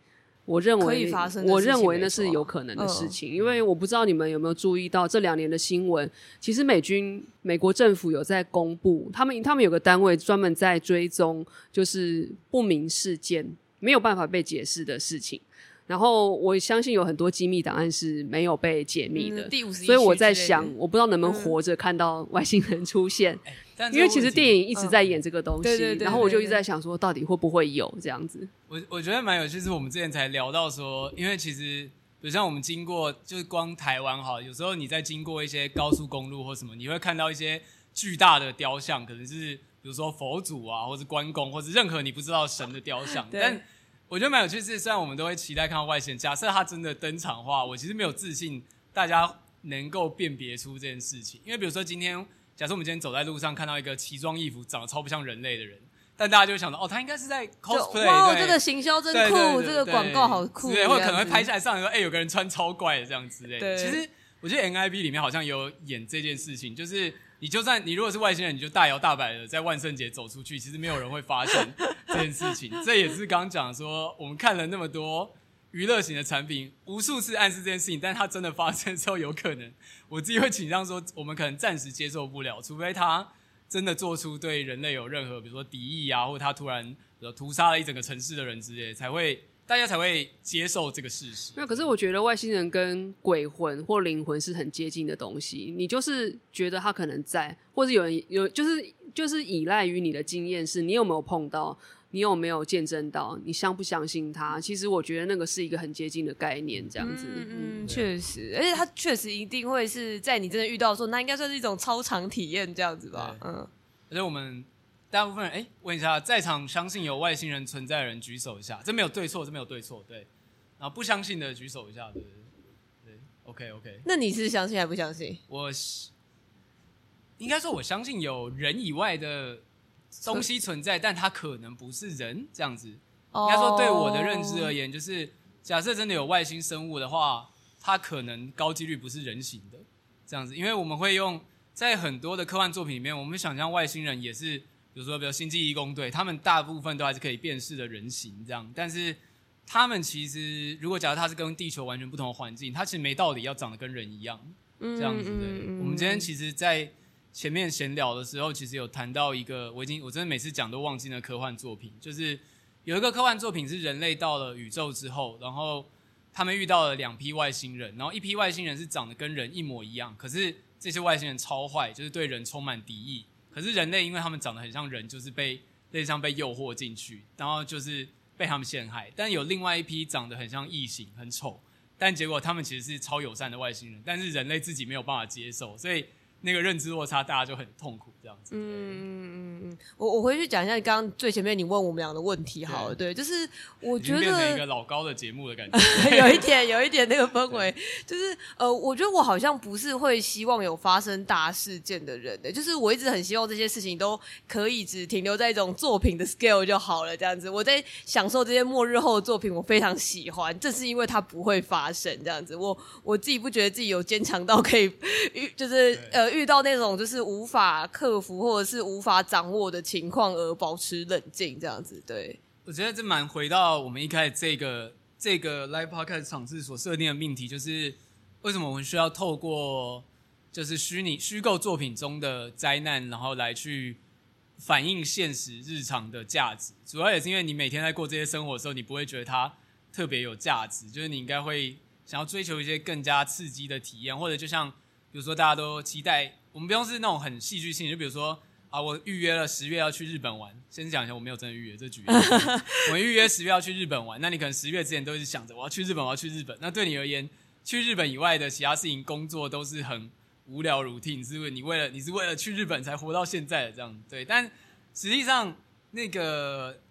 我认为我认为那是有可能的事情。嗯、因为我不知道你们有没有注意到这两年的新闻，其实美军、美国政府有在公布，他们他们有个单位专门在追踪，就是不明事件没有办法被解释的事情。然后我相信有很多机密档案是没有被解密的，嗯、所以我在想，我不知道能不能活着看到外星人出现，嗯、因为其实电影一直在演这个东西，然后我就一直在想说，到底会不会有这样子？我我觉得蛮有趣，是我们之前才聊到说，因为其实比如像我们经过，就是光台湾哈，有时候你在经过一些高速公路或什么，你会看到一些巨大的雕像，可能是比如说佛祖啊，或是关公，或是任何你不知道神的雕像，但。我觉得蛮有趣，是虽然我们都会期待看到外星人，假设他真的登场的话，我其实没有自信大家能够辨别出这件事情。因为比如说今天，假设我们今天走在路上看到一个奇装异服、长得超不像人类的人，但大家就会想到，哦，他应该是在 cosplay。哇，对这个行销真酷，这个广告好酷。对，或者可能会拍下来上来说，哎、欸，有个人穿超怪的这样子。对，对其实我觉得 NIB 里面好像有演这件事情，就是。你就算你如果是外星人，你就大摇大摆的在万圣节走出去，其实没有人会发现这件事情。这也是刚讲说，我们看了那么多娱乐型的产品，无数次暗示这件事情，但它真的发生之后，有可能我自己会倾向说，我们可能暂时接受不了，除非他真的做出对人类有任何，比如说敌意啊，或者他突然屠杀了一整个城市的人之类，才会。大家才会接受这个事实。那可是我觉得外星人跟鬼魂或灵魂是很接近的东西。你就是觉得他可能在，或者有人有，就是就是依赖于你的经验，是你有没有碰到，你有没有见证到，你相不相信他？其实我觉得那个是一个很接近的概念，这样子。嗯，嗯确实，而且他确实一定会是在你真的遇到的时候，那应该算是一种超常体验，这样子吧。嗯，而且我们。大部分人，哎、欸，问一下，在场相信有外星人存在的人举手一下，这没有对错，这没有对错，对。然后不相信的举手一下，对，对，OK OK。那你是相信还不相信？我应该说，我相信有人以外的东西存在，但它可能不是人这样子。应该说，对我的认知而言，就是假设真的有外星生物的话，它可能高几率不是人形的这样子，因为我们会用在很多的科幻作品里面，我们想象外星人也是。比如说，比如星际义工队，他们大部分都还是可以辨识的人形这样，但是他们其实，如果假如他是跟地球完全不同的环境，他其实没道理要长得跟人一样，这样子对。嗯嗯嗯、我们今天其实，在前面闲聊的时候，其实有谈到一个，我已经我真的每次讲都忘记了科幻作品，就是有一个科幻作品是人类到了宇宙之后，然后他们遇到了两批外星人，然后一批外星人是长得跟人一模一样，可是这些外星人超坏，就是对人充满敌意。可是人类，因为他们长得很像人，就是被类似像被诱惑进去，然后就是被他们陷害。但有另外一批长得很像异形，很丑，但结果他们其实是超友善的外星人，但是人类自己没有办法接受，所以那个认知落差，大家就很痛苦。这样子，嗯嗯嗯嗯，我我回去讲一下你刚刚最前面你问我们俩的问题好了，对，对，就是我觉得变成一个老高的节目的感觉，有一点有一点那个氛围，就是呃，我觉得我好像不是会希望有发生大事件的人的，就是我一直很希望这些事情都可以只停留在一种作品的 scale 就好了，这样子，我在享受这些末日后的作品，我非常喜欢，这是因为它不会发生这样子，我我自己不觉得自己有坚强到可以，就是呃遇到那种就是无法克。服或者是无法掌握的情况而保持冷静，这样子。对，我觉得这蛮回到我们一开始这个这个 live podcast 场次所设定的命题，就是为什么我们需要透过就是虚拟虚构作品中的灾难，然后来去反映现实日常的价值。主要也是因为你每天在过这些生活的时候，你不会觉得它特别有价值，就是你应该会想要追求一些更加刺激的体验，或者就像比如说大家都期待，我们不用是那种很戏剧性，就比如说。啊，我预约了十月要去日本玩。先讲一下，我没有真的预约，这举例。我预约十月要去日本玩，那你可能十月之前都一直想着我要去日本，我要去日本。那对你而言，去日本以外的其他事情、工作都是很无聊、routine，是不是？你为了你是为了去日本才活到现在的这样，对。但实际上，那个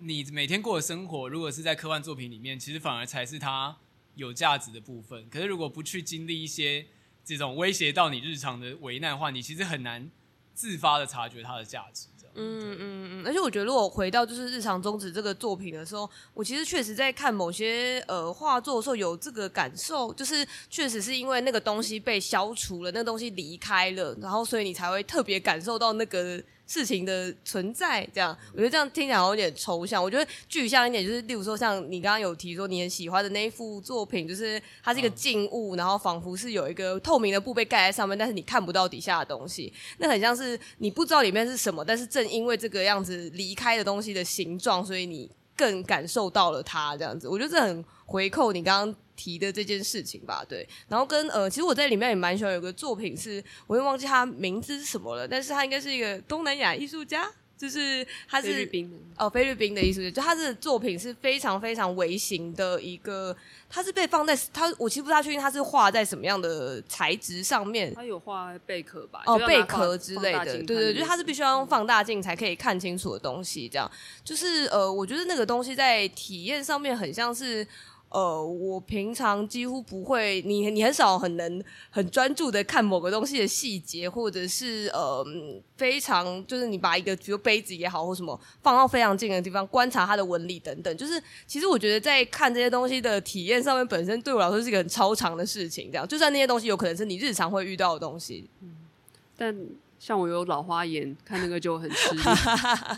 你每天过的生活，如果是在科幻作品里面，其实反而才是它有价值的部分。可是如果不去经历一些这种威胁到你日常的危难的话，你其实很难。自发的察觉它的价值，嗯嗯嗯，而且我觉得，如果回到就是日常终止这个作品的时候，我其实确实在看某些呃画作的时候有这个感受，就是确实是因为那个东西被消除了，那个东西离开了，然后所以你才会特别感受到那个。事情的存在，这样我觉得这样听起来好像有点抽象。我觉得具象一点，就是例如说，像你刚刚有提说你很喜欢的那一幅作品，就是它是一个静物，然后仿佛是有一个透明的布被盖在上面，但是你看不到底下的东西。那很像是你不知道里面是什么，但是正因为这个样子离开的东西的形状，所以你更感受到了他这样子。我觉得这很回扣你刚刚。提的这件事情吧，对，然后跟呃，其实我在里面也蛮喜欢有个作品是，是我又忘记他名字是什么了，但是他应该是一个东南亚艺术家，就是他是菲律宾哦，菲律宾的艺术家，就他的作品是非常非常微型的一个，他是被放在他，我其实不太确定他是画在什么样的材质上面，他有画贝壳吧？哦，贝壳之类的，对对，就他是必须要用放大镜才可以看清楚的东西，这样，就是呃，我觉得那个东西在体验上面很像是。呃，我平常几乎不会，你你很少很能很专注的看某个东西的细节，或者是呃非常就是你把一个比如杯子也好或什么放到非常近的地方观察它的纹理等等，就是其实我觉得在看这些东西的体验上面，本身对我来说是一个很超长的事情。这样，就算那些东西有可能是你日常会遇到的东西，嗯，但。像我有老花眼，看那个就很吃力。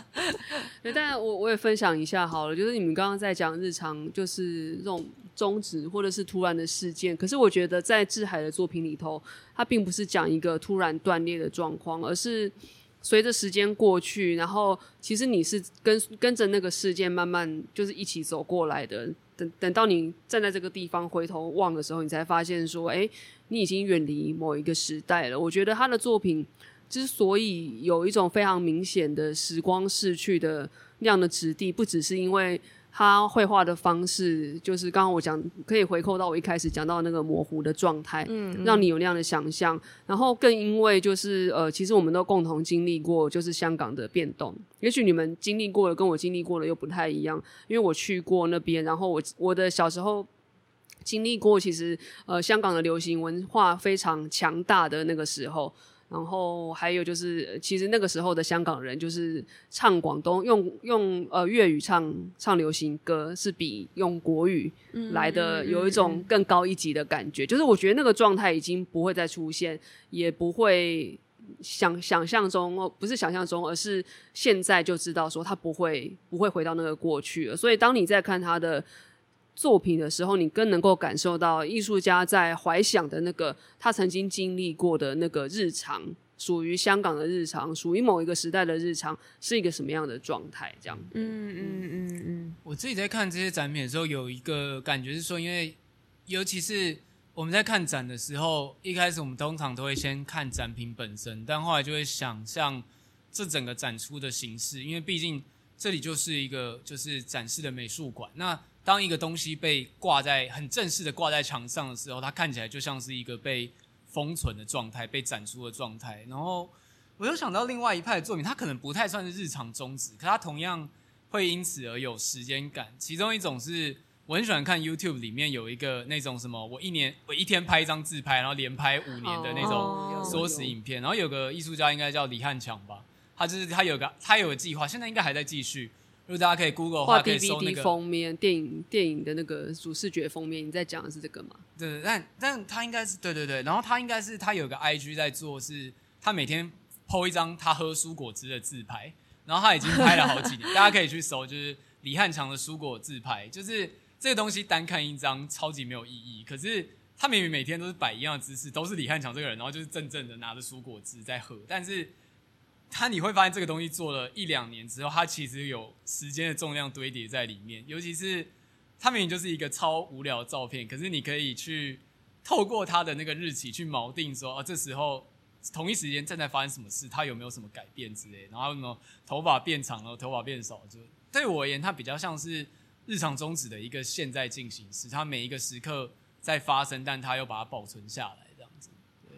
对，但我我也分享一下好了，就是你们刚刚在讲日常，就是这种终止或者是突然的事件。可是我觉得在志海的作品里头，它并不是讲一个突然断裂的状况，而是随着时间过去，然后其实你是跟跟着那个事件慢慢就是一起走过来的。等等到你站在这个地方回头望的时候，你才发现说，哎，你已经远离某一个时代了。我觉得他的作品。之所以有一种非常明显的时光逝去的那样的质地，不只是因为他绘画的方式，就是刚刚我讲可以回扣到我一开始讲到那个模糊的状态，嗯，让你有那样的想象。然后更因为就是呃，其实我们都共同经历过，就是香港的变动。也许你们经历过的跟我经历过的又不太一样，因为我去过那边，然后我我的小时候经历过，其实呃，香港的流行文化非常强大的那个时候。然后还有就是，其实那个时候的香港人就是唱广东用用呃粤语唱唱流行歌，是比用国语来的有一种更高一级的感觉。就是我觉得那个状态已经不会再出现，也不会想想象中哦，不是想象中，而是现在就知道说他不会不会回到那个过去了。所以当你在看他的。作品的时候，你更能够感受到艺术家在怀想的那个他曾经经历过的那个日常，属于香港的日常，属于某一个时代的日常，是一个什么样的状态？这样。嗯嗯嗯嗯。我自己在看这些展品的时候，有一个感觉是说，因为尤其是我们在看展的时候，一开始我们通常都会先看展品本身，但后来就会想象这整个展出的形式，因为毕竟这里就是一个就是展示的美术馆。那当一个东西被挂在很正式的挂在墙上的时候，它看起来就像是一个被封存的状态、被展出的状态。然后我又想到另外一派的作品，它可能不太算是日常宗旨，可它同样会因此而有时间感。其中一种是我很喜欢看 YouTube 里面有一个那种什么，我一年我一天拍一张自拍，然后连拍五年的那种缩时影片。然后有个艺术家应该叫李汉强吧，他就是他有个他有个计划，现在应该还在继续。如果大家可以 Google 的话，可以搜那个封面电影电影的那个主视觉封面。你在讲的是这个吗？对，但但他应该是对对对，然后他应该是他有个 IG 在做，是他每天 PO 一张他喝蔬果汁的自拍，然后他已经拍了好几年，大家可以去搜，就是李汉强的蔬果自拍，就是这个东西单看一张超级没有意义，可是他明明每天都是摆一样的姿势，都是李汉强这个人，然后就是正正的拿着蔬果汁在喝，但是他你会发现这个东西做了一两年之后，它其实有时间的重量堆叠在里面，尤其是 他明明就是一个超无聊的照片，可是你可以去透过他的那个日期去锚定说啊，这时候同一时间正在发生什么事，他有没有什么改变之类，然后什么头发变长了，头发变少，就对我而言，它比较像是日常终止的一个现在进行时，它每一个时刻。在发生，但他又把它保存下来，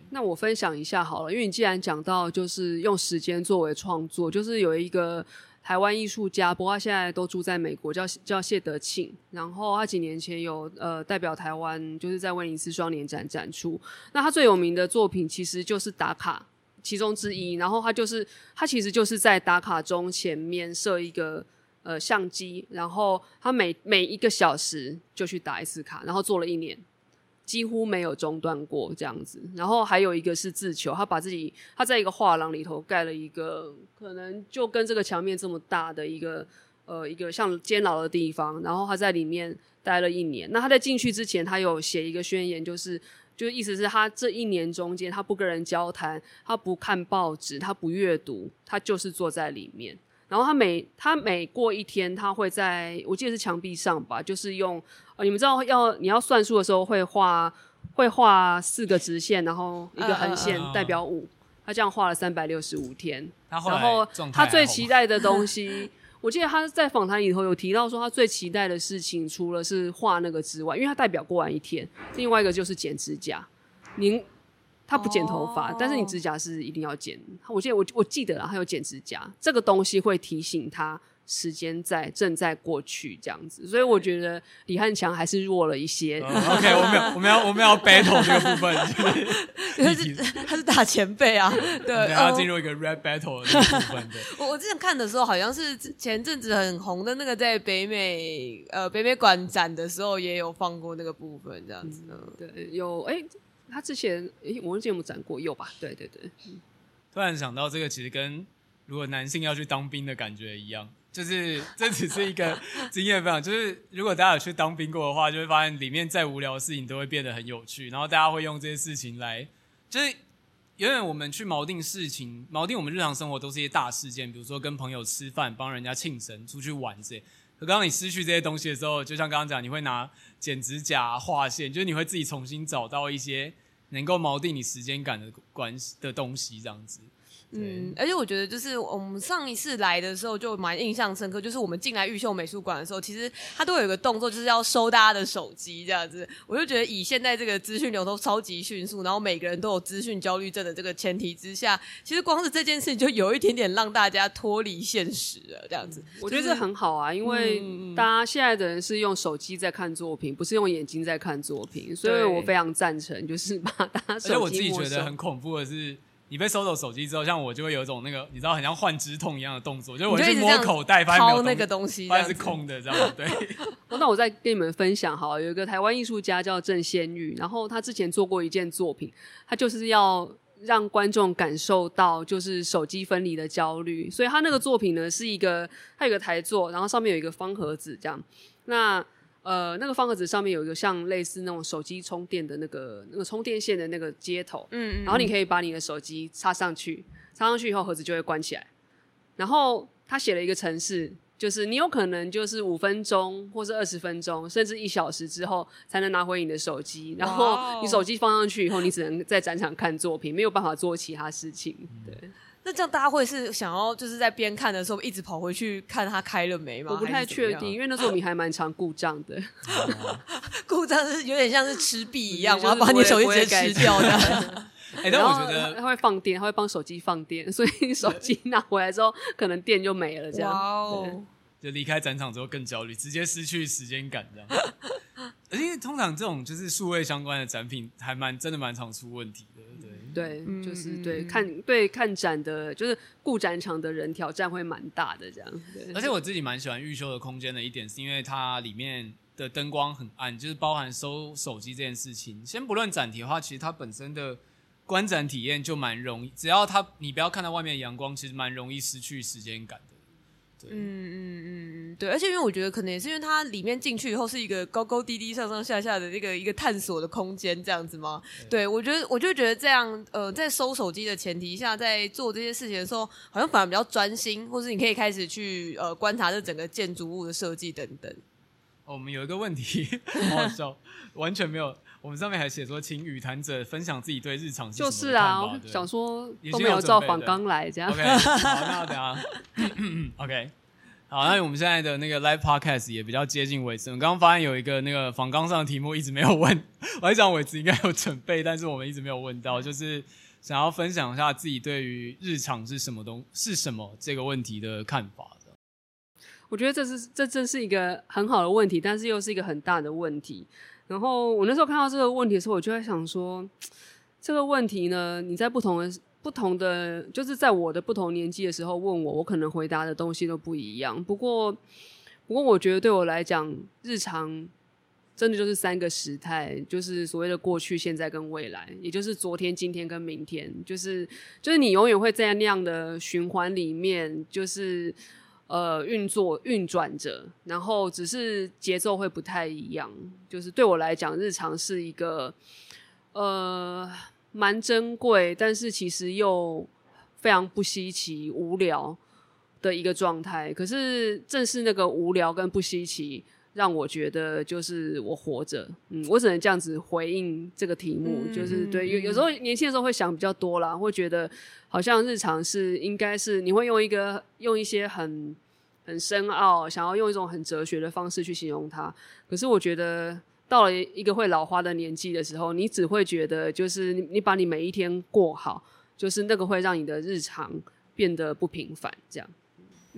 那我分享一下好了，因为你既然讲到就是用时间作为创作，就是有一个台湾艺术家，不过他现在都住在美国，叫叫谢德庆。然后他几年前有呃代表台湾，就是在威尼斯双年展展出。那他最有名的作品其实就是打卡其中之一。然后他就是他其实就是在打卡中前面设一个。呃，相机，然后他每每一个小时就去打一次卡，然后做了一年。几乎没有中断过这样子，然后还有一个是自求，他把自己他在一个画廊里头盖了一个，可能就跟这个墙面这么大的一个呃一个像监牢的地方，然后他在里面待了一年。那他在进去之前，他有写一个宣言，就是就意思是他这一年中间，他不跟人交谈，他不看报纸，他不阅读，他就是坐在里面。然后他每他每过一天，他会在我记得是墙壁上吧，就是用呃，你们知道要你要算数的时候会画会画四个直线，然后一个横线代表五，他这样画了三百六十五天。然后他最期待的东西，我记得他在访谈里头有提到说，他最期待的事情除了是画那个之外，因为他代表过完一天，另外一个就是剪指甲。您。他不剪头发，oh. 但是你指甲是一定要剪。我记得我我记得了，他有剪指甲，这个东西会提醒他时间在正在过去这样子。所以我觉得李汉强还是弱了一些。Uh, OK，我们要我们要我们要 battle 这个部分，他是他是大前辈啊，对，要进入一个 rap battle 的部分。对，我我之前看的时候，好像是前阵子很红的那个在北美呃北美馆展的时候，也有放过那个部分这样子。嗯、对，有哎。欸他之前诶，我们之前有没有展过？有吧？对对对。突然想到，这个其实跟如果男性要去当兵的感觉一样，就是 这只是一个 经验分享。就是如果大家有去当兵过的话，就会发现里面再无聊的事情都会变得很有趣，然后大家会用这些事情来，就是因为我们去锚定事情，锚定我们日常生活都是一些大事件，比如说跟朋友吃饭、帮人家庆生、出去玩这些。可刚刚你失去这些东西的时候，就像刚刚讲，你会拿剪指甲、画线，就是你会自己重新找到一些能够锚定你时间感的关系的东西，这样子。嗯，而且我觉得就是我们上一次来的时候就蛮印象深刻，就是我们进来玉秀美术馆的时候，其实他都有一个动作，就是要收大家的手机这样子。我就觉得以现在这个资讯流通超级迅速，然后每个人都有资讯焦虑症的这个前提之下，其实光是这件事情就有一点点让大家脱离现实了这样子。我觉得这很好啊，因为大家现在的人是用手机在看作品，不是用眼睛在看作品，所以我非常赞成，就是把大家手机。而且我自己觉得很恐怖的是。你被收走手机之后，像我就会有一种那个，你知道，很像换肢痛一样的动作，就是我去摸口袋，发现那个东西，发现是空的，这样对。那我再跟你们分享哈，有一个台湾艺术家叫郑先玉，然后他之前做过一件作品，他就是要让观众感受到就是手机分离的焦虑，所以他那个作品呢是一个，他有个台座，然后上面有一个方盒子这样，那。呃，那个方盒子上面有一个像类似那种手机充电的那个那个充电线的那个接头，嗯，嗯，然后你可以把你的手机插上去，插上去以后盒子就会关起来。然后他写了一个程式，就是你有可能就是五分钟或是二十分钟，甚至一小时之后才能拿回你的手机。然后你手机放上去以后，你只能在展场看作品，没有办法做其他事情。对。那这样大家会是想要就是在边看的时候一直跑回去看它开了没吗？我不太确定，因为那时候你还蛮常故障的。故障是有点像是吃币一样，我要把你手机直接吃掉的。哎，但我觉得它会放电，它会帮手机放电，所以手机拿回来之后可能电就没了。这样，哦，就离开展场之后更焦虑，直接失去时间感这样。而且通常这种就是数位相关的展品，还蛮真的蛮常出问题的。对，就是对看对看展的，就是顾展场的人挑战会蛮大的这样。对，而且我自己蛮喜欢玉秀的空间的一点，是因为它里面的灯光很暗，就是包含收手机这件事情。先不论展题的话，其实它本身的观展体验就蛮容易，只要它你不要看到外面的阳光，其实蛮容易失去时间感的。对，嗯嗯嗯嗯，对，而且因为我觉得可能也是因为它里面进去以后是一个高高低低、上上下下的那个一个探索的空间，这样子吗？对，对我觉得我就觉得这样，呃，在收手机的前提下，在做这些事情的时候，好像反而比较专心，或是你可以开始去呃观察这整个建筑物的设计等等。哦，我们有一个问题，好好笑，完全没有。我们上面还写说，请与谈者分享自己对日常是就是啊，想说都没有照访纲来这样。OK，好，那等下，OK，好，那我们现在的那个 Live Podcast 也比较接近尾声。我刚刚发现有一个那个访纲上的题目一直没有问，我还想尾子应该有准备，但是我们一直没有问到，就是想要分享一下自己对于日常是什么东是什么这个问题的看法。我觉得这是这真是一个很好的问题，但是又是一个很大的问题。然后我那时候看到这个问题的时候，我就在想说，这个问题呢，你在不同的不同的，就是在我的不同年纪的时候问我，我可能回答的东西都不一样。不过，不过我觉得对我来讲，日常真的就是三个时态，就是所谓的过去、现在跟未来，也就是昨天、今天跟明天，就是就是你永远会在那样的循环里面，就是。呃，运作运转着，然后只是节奏会不太一样。就是对我来讲，日常是一个呃蛮珍贵，但是其实又非常不稀奇、无聊的一个状态。可是正是那个无聊跟不稀奇，让我觉得就是我活着。嗯，我只能这样子回应这个题目。嗯、就是对，有有时候年轻的时候会想比较多啦，会觉得好像日常是应该是你会用一个用一些很很深奥，想要用一种很哲学的方式去形容它。可是我觉得到了一个会老花的年纪的时候，你只会觉得就是你你把你每一天过好，就是那个会让你的日常变得不平凡，这样。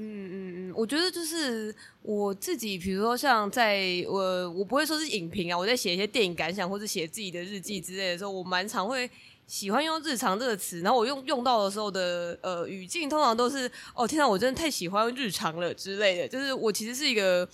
嗯嗯嗯，我觉得就是我自己，比如说像在我我不会说是影评啊，我在写一些电影感想或者写自己的日记之类的时候，我蛮常会喜欢用“日常”这个词。然后我用用到的时候的呃语境，通常都是哦，天呐，我真的太喜欢日常了之类的。就是我其实是一个。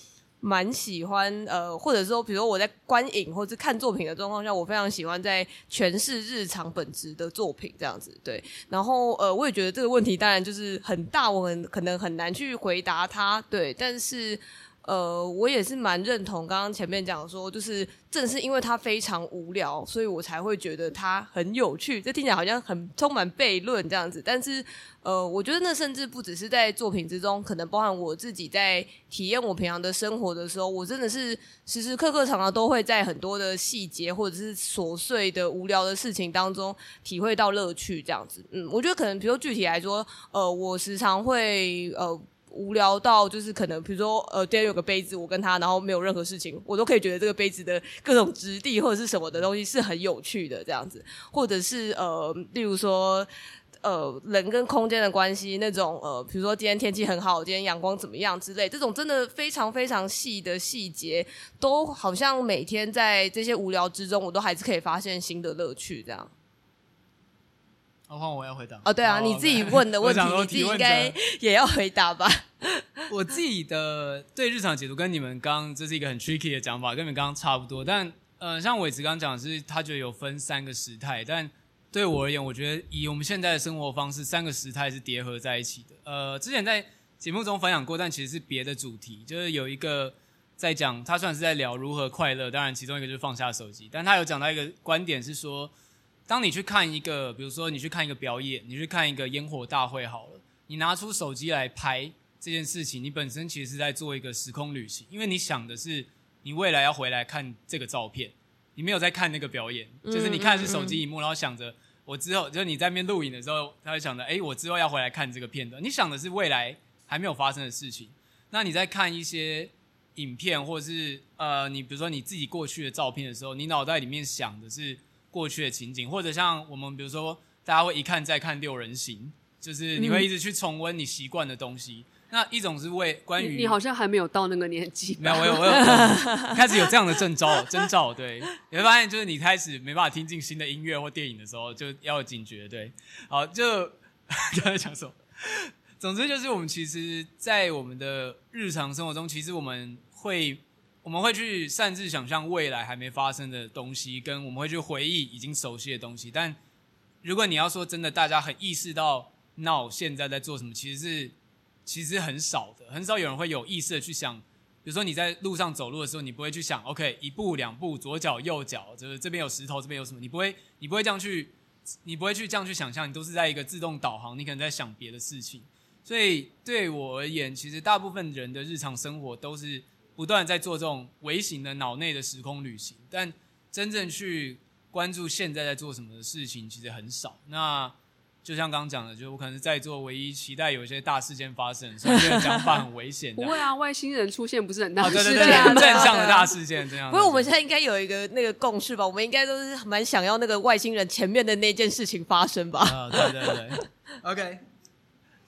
蛮喜欢呃，或者说，比如说我在观影或者看作品的状况下，我非常喜欢在诠释日常本质的作品这样子。对，然后呃，我也觉得这个问题当然就是很大，我很可能很难去回答它。对，但是。呃，我也是蛮认同刚刚前面讲说，就是正是因为它非常无聊，所以我才会觉得它很有趣。这听起来好像很充满悖论这样子，但是呃，我觉得那甚至不只是在作品之中，可能包含我自己在体验我平常的生活的时候，我真的是时时刻刻常常都会在很多的细节或者是琐碎的无聊的事情当中体会到乐趣这样子。嗯，我觉得可能比如说具体来说，呃，我时常会呃。无聊到就是可能，比如说，呃，今天有个杯子，我跟他，然后没有任何事情，我都可以觉得这个杯子的各种质地或者是什么的东西是很有趣的这样子，或者是呃，例如说，呃，人跟空间的关系那种，呃，比如说今天天气很好，今天阳光怎么样之类，这种真的非常非常细的细节，都好像每天在这些无聊之中，我都还是可以发现新的乐趣这样。换、哦、我要回答哦，对啊，你自己问的问题，你自己应该也要回答吧？我自己的对日常解读跟你们刚刚这是一个很 tricky 的讲法，跟你们刚刚差不多。但呃，像伟子刚刚讲的是，他觉得有分三个时态，但对我而言，我觉得以我们现在的生活方式，三个时态是叠合在一起的。呃，之前在节目中分享过，但其实是别的主题，就是有一个在讲，他算是在聊如何快乐，当然其中一个就是放下手机，但他有讲到一个观点是说。当你去看一个，比如说你去看一个表演，你去看一个烟火大会好了，你拿出手机来拍这件事情，你本身其实是在做一个时空旅行，因为你想的是你未来要回来看这个照片，你没有在看那个表演，就是你看的是手机荧幕，然后想着我之后，就是你在那边录影的时候，他会想着，诶，我之后要回来看这个片段，你想的是未来还没有发生的事情。那你在看一些影片，或者是呃，你比如说你自己过去的照片的时候，你脑袋里面想的是。过去的情景，或者像我们，比如说，大家会一看再看六人行，就是你会一直去重温你习惯的东西。嗯、那一种是为关于你，你好像还没有到那个年纪，没有，我有，我有 开始有这样的征兆，征兆，对，你会发现就是你开始没办法听进新的音乐或电影的时候，就要有警觉，对，好，就 刚才讲什么？总之就是我们其实，在我们的日常生活中，其实我们会。我们会去擅自想象未来还没发生的东西，跟我们会去回忆已经熟悉的东西。但如果你要说真的，大家很意识到 now 现在在做什么，其实是其实很少的，很少有人会有意识的去想。比如说你在路上走路的时候，你不会去想，OK，一步两步，左脚右脚，就是这边有石头，这边有什么，你不会，你不会这样去，你不会去这样去想象，你都是在一个自动导航，你可能在想别的事情。所以对我而言，其实大部分人的日常生活都是不断在做这种微型的脑内的时空旅行，但真正去关注现在在做什么的事情，其实很少。那就像刚刚讲的，就是我可能是在座唯一期待有一些大事件发生，所以这个讲法很危险。不会啊，外星人出现不是很大事件，哦、对对对，啊、正向的大事件这样。不过我们现在应该有一个那个共识吧？我们应该都是蛮想要那个外星人前面的那件事情发生吧？啊、哦，对对对，OK。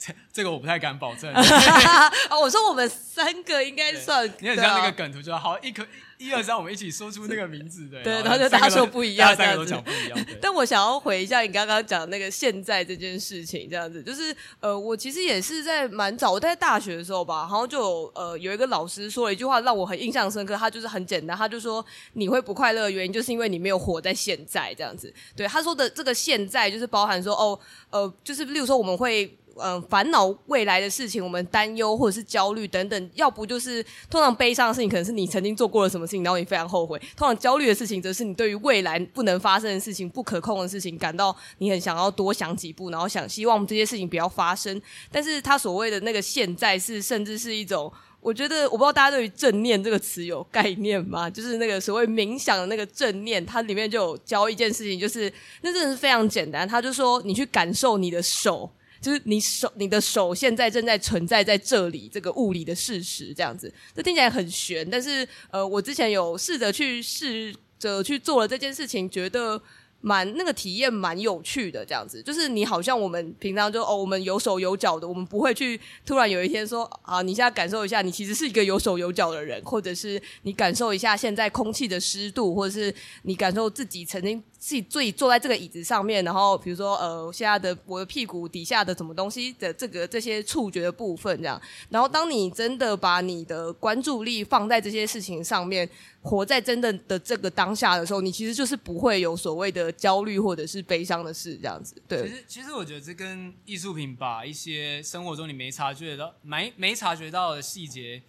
这 这个我不太敢保证。哦，我说我们三个应该算，你很像那个梗图，就好一颗一二三，我们一起说出那个名字，对，对，然后就大家说不一样，大家都讲不一样。但我想要回一下你刚刚讲那个现在这件事情，这样子，就是呃，我其实也是在蛮早，我在大学的时候吧，然后就有呃有一个老师说了一句话让我很印象深刻，他就是很简单，他就说你会不快乐的原因就是因为你没有活在现在，这样子。对，他说的这个现在就是包含说哦呃，就是例如说我们会。嗯，烦恼未来的事情，我们担忧或者是焦虑等等，要不就是通常悲伤的事情，可能是你曾经做过了什么事情，然后你非常后悔；通常焦虑的事情，则是你对于未来不能发生的事情、不可控的事情，感到你很想要多想几步，然后想希望这些事情不要发生。但是他所谓的那个现在，是甚至是一种，我觉得我不知道大家对于正念这个词有概念吗？就是那个所谓冥想的那个正念，它里面就有教一件事情，就是那真的是非常简单，他就说你去感受你的手。就是你手，你的手现在正在存在在这里，这个物理的事实这样子，这听起来很玄，但是呃，我之前有试着去试着去做了这件事情，觉得。蛮那个体验蛮有趣的，这样子，就是你好像我们平常就哦，我们有手有脚的，我们不会去突然有一天说啊，你现在感受一下，你其实是一个有手有脚的人，或者是你感受一下现在空气的湿度，或者是你感受自己曾经自己自己坐在这个椅子上面，然后比如说呃，现在的我的屁股底下的什么东西的这个这些触觉的部分，这样，然后当你真的把你的关注力放在这些事情上面。活在真的的这个当下的时候，你其实就是不会有所谓的焦虑或者是悲伤的事，这样子。对，其实其实我觉得这跟艺术品把一些生活中你没察觉到、没没察觉到的细节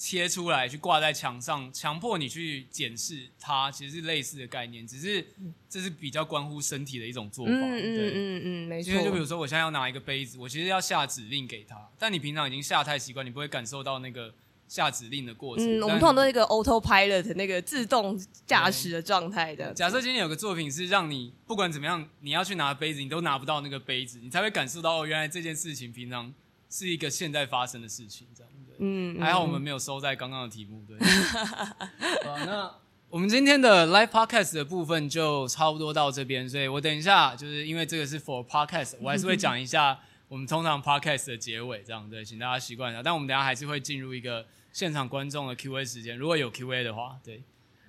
切出来，去挂在墙上，强迫你去检视它，其实是类似的概念。只是这是比较关乎身体的一种做法。嗯对嗯嗯嗯，没错。因为就比如说，我现在要拿一个杯子，我其实要下指令给他，但你平常已经下太习惯，你不会感受到那个。下指令的过程，嗯，我们通常都是一个 autopilot 那个自动驾驶的状态的。假设今天有个作品是让你不管怎么样，你要去拿杯子，你都拿不到那个杯子，你才会感受到哦，原来这件事情平常是一个现在发生的事情，这样对。嗯，还好我们没有收在刚刚的题目，对。好，那我们今天的 live podcast 的部分就差不多到这边，所以我等一下就是因为这个是 for podcast，我还是会讲一下我们通常 podcast 的结尾，这样对，请大家习惯一下。但我们等下还是会进入一个。现场观众的 Q&A 时间，如果有 Q&A 的话，对，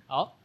好，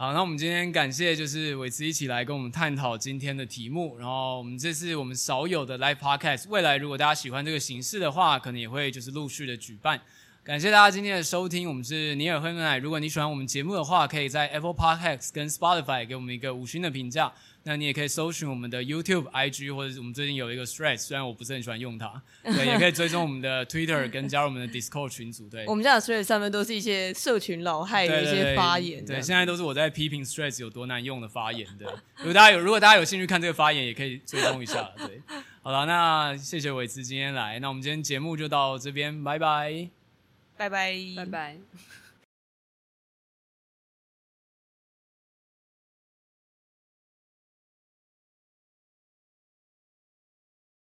好，那我们今天感谢就是伟慈一起来跟我们探讨今天的题目，然后我们这是我们少有的 Live Podcast，未来如果大家喜欢这个形式的话，可能也会就是陆续的举办。感谢大家今天的收听，我们是尼尔和牛奶。如果你喜欢我们节目的话，可以在 Apple Podcast 跟 Spotify 给我们一个五星的评价。那你也可以搜寻我们的 YouTube、IG，或者是我们最近有一个 Threads，虽然我不是很喜欢用它，对，也可以追踪我们的 Twitter 跟加入我们的 Discord 群组。对，我们家的 Threads 上面都是一些社群老害的一些发言。对，对，对，现在都是我在批评 Threads 有多难用的发言。对，如果大家有如果大家有兴趣看这个发言，也可以追踪一下。对，好了，那谢谢伟慈今天来，那我们今天节目就到这边，拜拜，拜拜，拜拜。